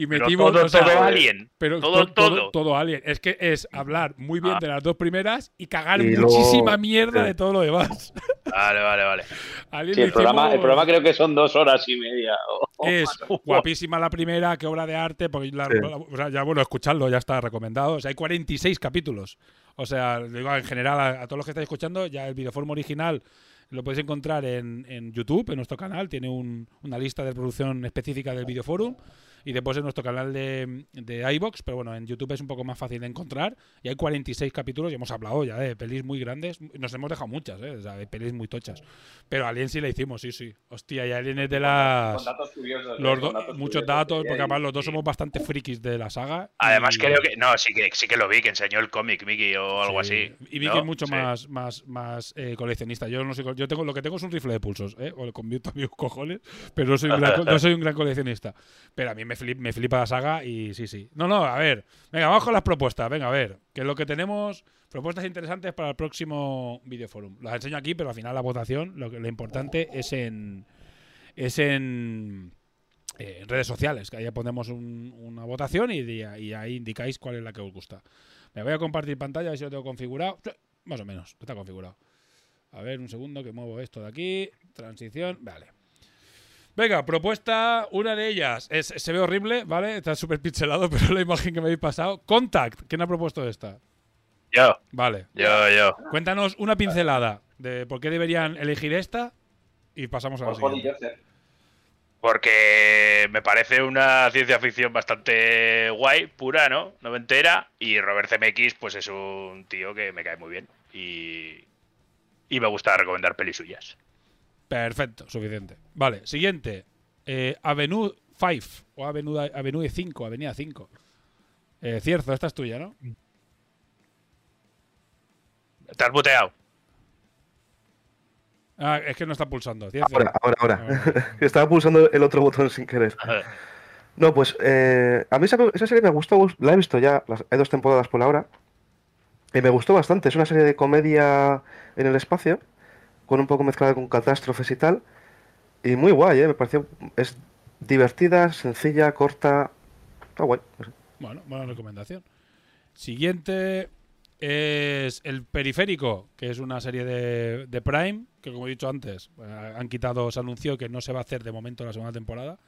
Y Pero metimos todo, o sea, todo Alien. Pero todo, to- todo. todo Alien. Es que es hablar muy bien Ah. de las dos primeras y cagar Y luego- muchísima mierda sí. de todo lo demás. Vale, vale, vale. Alien Sí, el, programa, el programa creo que son dos horas y media. o- o Es más. guapísima la primera, qué obra de arte, porque la- Sí. la- o sea, ya bueno, escuchadlo, ya está recomendado. O sea, hay 46 capítulos. O sea, digo en general a, a todos los que estáis escuchando, ya el videoforma original lo podéis encontrar en, en YouTube, en nuestro canal. Tiene un- una lista de producción específica del videoforum. Y después en nuestro canal de, de iBox, pero bueno, en YouTube es un poco más fácil de encontrar. Y hay 46 capítulos y hemos hablado ya de pelis muy grandes. Nos hemos dejado muchas, ¿eh? O sea, de pelis muy tochas. Pero Alien sí la hicimos, sí, sí. Hostia, y Alien es de las. Con datos curiosos. Los eh, do- con datos muchos curiosos datos, que porque además los dos somos bastante frikis de la saga. Además, y- creo que. No, sí que, sí que lo vi, que enseñó el cómic, Mickey, o algo Sí. así. Y Vicky ¿no? es mucho Sí. más, más, más eh, coleccionista. Yo no soy, yo tengo, lo que tengo es un rifle de pulsos, ¿eh? O le convierto a mis cojones, pero no soy un gran, no soy un gran coleccionista. Pero a mí me, flip- me flipa la saga y sí, sí. No, no, a ver. Venga, vamos con las propuestas. Venga, a ver. Que es lo que tenemos. Propuestas interesantes para el próximo videoforum. Las enseño aquí, pero al final la votación, lo, que, lo importante es en. Es en. eh, redes sociales, que ahí ponemos un- una votación y, y ahí indicáis cuál es la que os gusta. Me voy a compartir pantalla, a ver si lo tengo configurado. Más o menos, está configurado. A ver, un segundo que muevo esto de aquí. Transición, vale. Venga, propuesta, una de ellas. Es, se ve horrible, ¿vale? Está súper pixelado, pero la imagen que me habéis pasado. Contact, ¿quién ha propuesto esta? Yo, Vale. yo, yo. Cuéntanos una pincelada de por qué deberían elegir esta y pasamos a la Por Holly siguiente. Porque me parece una ciencia ficción bastante guay, pura, ¿no? Noventera. Y Robert Zemeckis, pues es un tío que me cae muy bien. Y, y me gusta recomendar pelis suyas. Perfecto, suficiente. Vale, siguiente. Eh, Avenue 5 o Avenue, Avenue 5, Avenida 5. Eh, Cierzo, esta es tuya, ¿no? ¿Te has buteado? Ah, es que no está pulsando. Cierzo. Ahora, ahora, ahora. Ahora. Estaba pulsando el otro botón sin querer. No, pues eh, a mí esa, esa serie me gustó, la he visto ya, las- hay dos temporadas por ahora, y me gustó bastante. Es una serie de comedia en el espacio, con un poco mezclada con catástrofes y tal, y muy guay, ¿eh? Me pareció, es divertida, sencilla, corta, está guay. Bueno, buena recomendación. Siguiente es El Periférico, que es una serie de, de Prime, que como he dicho antes, eh, han quitado, se anunció que no se va a hacer de momento la segunda temporada,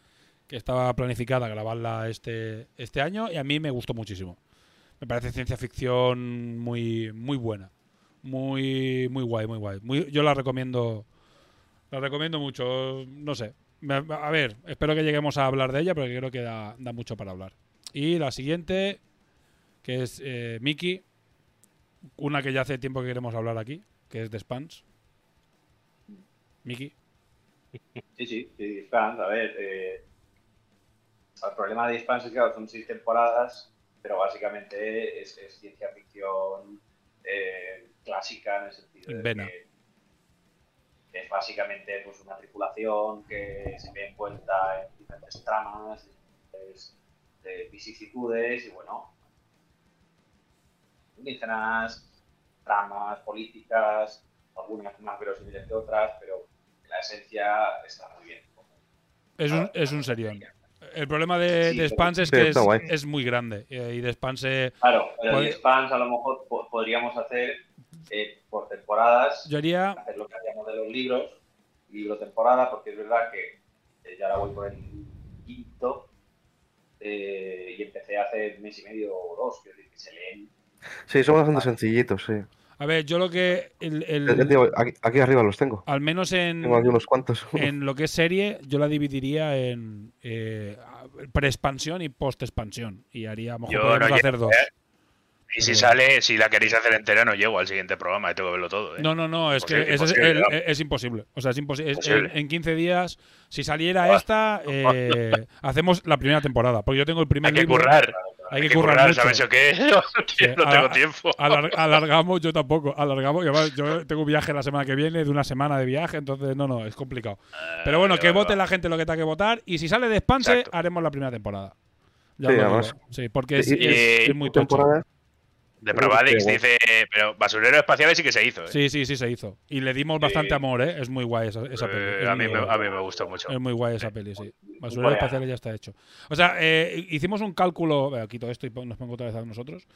que estaba planificada grabarla este, este año y a mí me gustó muchísimo. Me parece ciencia ficción muy, muy buena. Muy, muy guay, muy guay. Muy, yo la recomiendo. La recomiendo mucho. No sé. A ver, espero que lleguemos a hablar de ella, porque creo que da, da mucho para hablar. Y la siguiente, que es eh, Mickey. Una que ya hace tiempo que queremos hablar aquí, que es de Spans. Mickey. Sí, sí, sí, Expanse, a ver. eh, el problema de Expanse es que son seis temporadas, pero básicamente es, es ciencia ficción eh, clásica en el sentido de que es básicamente pues, una tripulación que se ve envuelta en diferentes tramas, diferentes eh, vicisitudes y bueno, indígenas, tramas políticas, algunas más verosímiles que otras, pero la esencia está muy bien. Es un, es un serión. El problema de, Sí, de Spans es que es, muy grande. eh, Y de Spans Claro, pero de Spans a lo mejor po- podríamos hacer eh, por temporadas, yo haría hacer lo que hacíamos de los libros, libro temporada, porque es verdad que eh, ya ahora voy por el quinto eh, y empecé hace un mes y medio o dos, que se leen. Sí, son bastante sencillitos, sí. A ver, yo lo que. el- el- digo, aquí, aquí arriba los tengo. al menos en, Tengo aquí unos cuantos. en lo que es serie, yo la dividiría en eh, pre-expansión y post-expansión. Y haría, a lo mejor Yo no hacer dos. Y si sale, si la queréis hacer entera, no llego al siguiente programa, y tengo que verlo todo. ¿eh? No, no, no, es que es, imposible, el- vamos. es imposible. O sea, es imposible. En, en 15 días, si saliera esta, eh, hacemos la primera temporada. Porque yo tengo el primer Hay que libro. currar. Hay que currar. ¿sabes o qué? Sí, no tengo tiempo. alar- alargamos, yo tampoco. Alargamos. yo tengo un viaje la semana que viene, de una semana de viaje, entonces no, no, es complicado. Pero bueno, que vote la gente lo que tenga que votar. Y si sale de Expanse, Exacto. haremos la primera temporada. Ya Sí, lo además. Sí, porque es, Y- es- y- es muy tocho. De Probadix dice, pero Basurero Espaciales sí que se hizo. ¿eh? Sí, sí, sí se hizo. Y le dimos bastante amor, ¿eh? Es muy guay esa, esa peli. Eh, a, mí me, a mí me gustó mucho. Es muy guay esa peli, sí. Basurero espacial ya está hecho. O sea, eh, hicimos un cálculo. Quito esto y nos pongo otra vez a nosotros.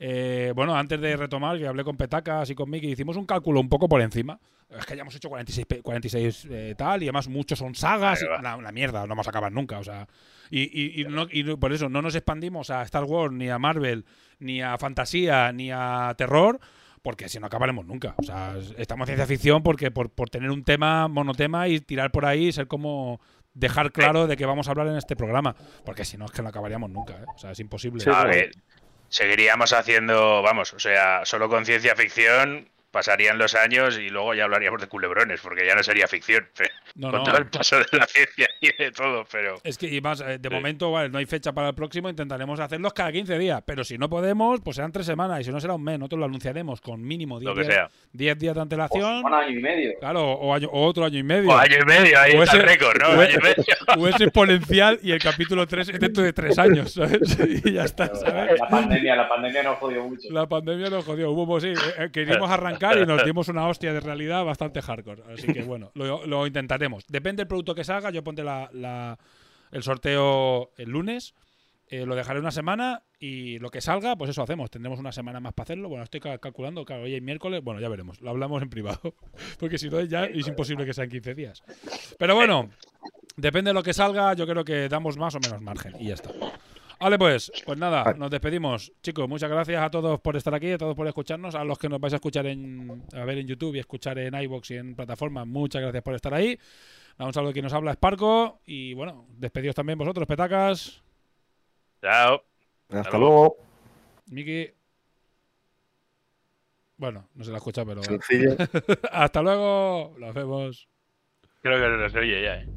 Eh, bueno, antes de retomar, que hablé con Petacas y con Miki, hicimos un cálculo un poco por encima. Es que ya hemos hecho 46, pe- 46 eh, tal, y además muchos son sagas. Y una, una mierda, no vamos a acabar nunca. O sea, y, y- y no- y por eso no nos expandimos a Star Wars, ni a Marvel, ni a fantasía, ni a terror, porque si no acabaremos nunca. O sea, es- estamos en ciencia ficción porque por, por tener un tema, monotema y tirar por ahí, ser como dejar claro de que vamos a hablar en este programa. Porque si no es que no acabaríamos nunca, ¿eh? O sea, es imposible. Seguiríamos haciendo, vamos, o sea, solo con ciencia ficción pasarían los años y luego ya hablaríamos de culebrones, porque ya no sería ficción. No, con no. todo el paso de la ciencia y de todo, pero. Es que, y más, eh, de momento, vale, no hay fecha para el próximo, intentaremos hacerlos cada 15 días. Pero si no podemos, pues serán tres semanas. Y si no será un mes, nosotros lo anunciaremos con mínimo 10 Lo que días, sea. 10 días de antelación. Un año y medio. Claro, o, año- o otro año y medio. O año y medio, ahí está el récord, ¿no? o Año y medio. o es exponencial y el capítulo 3 es dentro de tres años, ¿sabes? Y ya está, ¿sabes? La pandemia, la pandemia nos jodió mucho. La pandemia nos jodió. Hubo, pues, sí, eh, eh, queríamos arrancar y nos dimos una hostia de realidad bastante hardcore. Así que bueno, lo, lo Depende del producto que salga. Yo pondré la, la- el sorteo el lunes. eh, lo dejaré una semana y lo que salga, pues eso hacemos. Tendremos una semana más para hacerlo. Bueno, estoy ca- calculando, claro, hoy es miércoles. Bueno, ya veremos. Lo hablamos en privado. Porque si no, ya es imposible que sean 15 días. Pero bueno, depende de lo que salga. Yo creo que damos más o menos margen. Y ya está. Vale, pues, pues nada, nos despedimos. Chicos, muchas gracias a todos por estar aquí, a todos por escucharnos, a los que nos vais a escuchar en, a ver en YouTube y escuchar en iBox y en plataformas, muchas gracias por estar ahí. Un saludo quien nos habla, Esparco, y bueno, despedidos también vosotros, petacas. Chao. Hasta luego. Miki. Bueno, no se la escucha, pero. Sencillo. Hasta luego, nos vemos. Creo que no se oye ya, ¿eh?